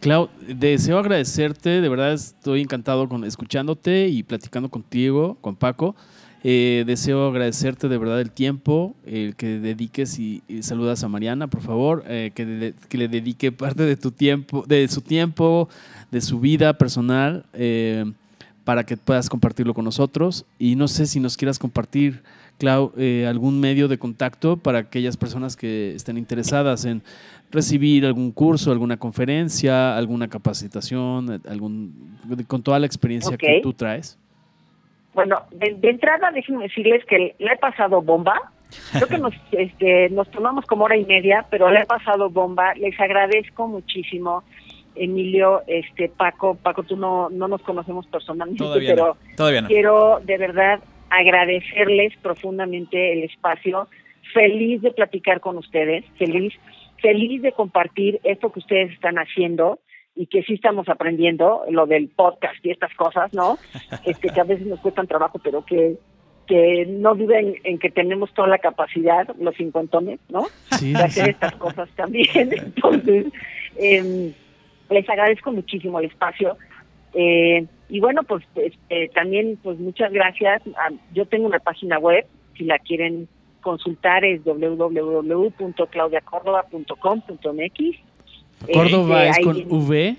Clau, deseo agradecerte, de verdad estoy encantado con escuchándote y platicando contigo, con Paco. Eh, deseo agradecerte de verdad el tiempo, el que dediques y, saludas a Mariana, por favor, eh, que, le, que, le, dedique parte de tu tiempo, de su tiempo, de su vida personal. Eh, para que puedas compartirlo con nosotros. Y no sé si nos quieras compartir, Clau, eh, algún medio de contacto para aquellas personas que estén interesadas en recibir algún curso, alguna conferencia, alguna capacitación, algún con toda la experiencia que tú traes. Bueno, de, entrada déjenme decirles que le he pasado bomba. Creo que nos, este, nos tomamos como hora y media, pero le he pasado bomba. Les agradezco muchísimo Emilio, este Paco, Paco, tú no, no nos conocemos personalmente, pero quiero de verdad agradecerles profundamente el espacio, feliz de platicar con ustedes, feliz, feliz de compartir esto que ustedes están haciendo y que sí estamos aprendiendo, lo del podcast y estas cosas, ¿no? Este, que a veces nos cuestan trabajo, pero que que no duden en que tenemos toda la capacidad, los cincuentones, ¿no? de hacer estas cosas también. Entonces, eh, les agradezco muchísimo el espacio. Eh, y bueno, pues este, también pues muchas gracias. Ah, yo tengo una página web, si la quieren consultar es www.claudiacórdoba.com.mx. Córdoba este, es con V.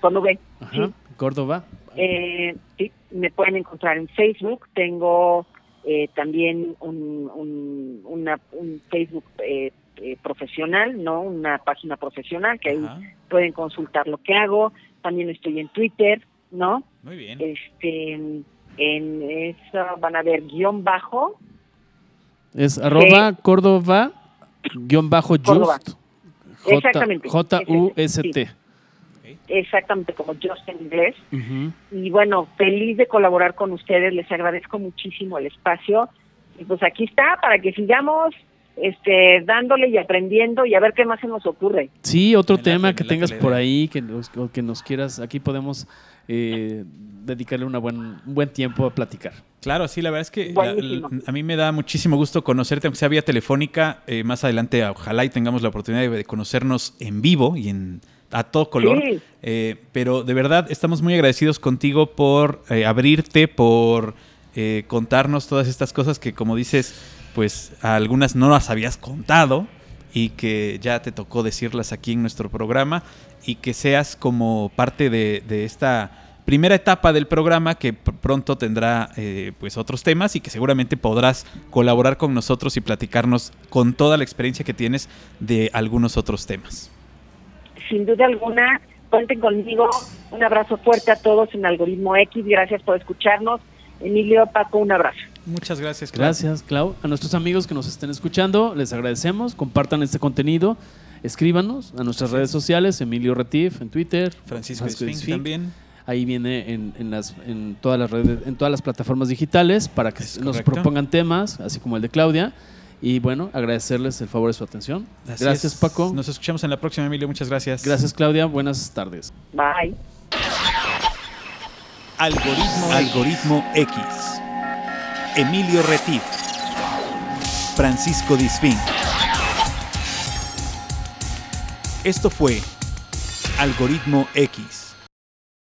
Con V. sí. Córdoba. Eh, sí, me pueden encontrar en Facebook. Tengo eh, también un, un, una, un Facebook eh, eh, profesional, ¿no? Una página profesional que ahí pueden consultar lo que hago. También estoy en Twitter, ¿no? Muy bien. Este, en, eso van a ver guion bajo. Es arroba Córdoba guion bajo just. Exactamente. J-U-S-T. Exactamente, como Just en inglés. Y bueno, feliz de colaborar con ustedes, les agradezco muchísimo el espacio. Y pues aquí está, para que sigamos este, dándole y aprendiendo y a ver qué más se nos ocurre. Sí, otro tema que tengas por ahí, que nos, o que nos quieras, aquí podemos eh, dedicarle una buen, un buen tiempo a platicar. Claro, sí, la verdad es que la- Buenísimo. la- a mí me da muchísimo gusto conocerte, aunque sea vía telefónica. eh, más adelante, ojalá y tengamos la oportunidad de, de conocernos en vivo y en a todo color. Sí. Eh, pero de verdad estamos muy agradecidos contigo por eh, abrirte, por contarnos todas estas cosas que, como dices, pues a algunas no las habías contado y que ya te tocó decirlas aquí en nuestro programa y que seas como parte de, de esta primera etapa del programa que pr- pronto tendrá eh, pues otros temas y que seguramente podrás colaborar con nosotros y platicarnos con toda la experiencia que tienes de algunos otros temas. Sin duda alguna, cuenten conmigo. Un abrazo fuerte a todos en Algoritmo X. Gracias por escucharnos. Emilio, Paco, un abrazo. Muchas gracias. Clau. Gracias, Clau. A nuestros amigos que nos estén escuchando, les agradecemos. Compartan este contenido. Escríbanos a nuestras redes sociales, Emilio Retif en Twitter, Francisco Disfink. también. Ahí viene en, en las, en todas las redes, en todas las plataformas digitales para que Es nos correcto. propongan temas, así como el de Claudia. Y bueno, agradecerles el favor de su atención. Así gracias, es. Paco. Nos escuchamos en la próxima, Emilio. Muchas gracias. Gracias, Claudia. Buenas tardes. Bye. Algoritmo, Algoritmo X. Emilio Retif. Francisco Disfín. Esto fue Algoritmo X.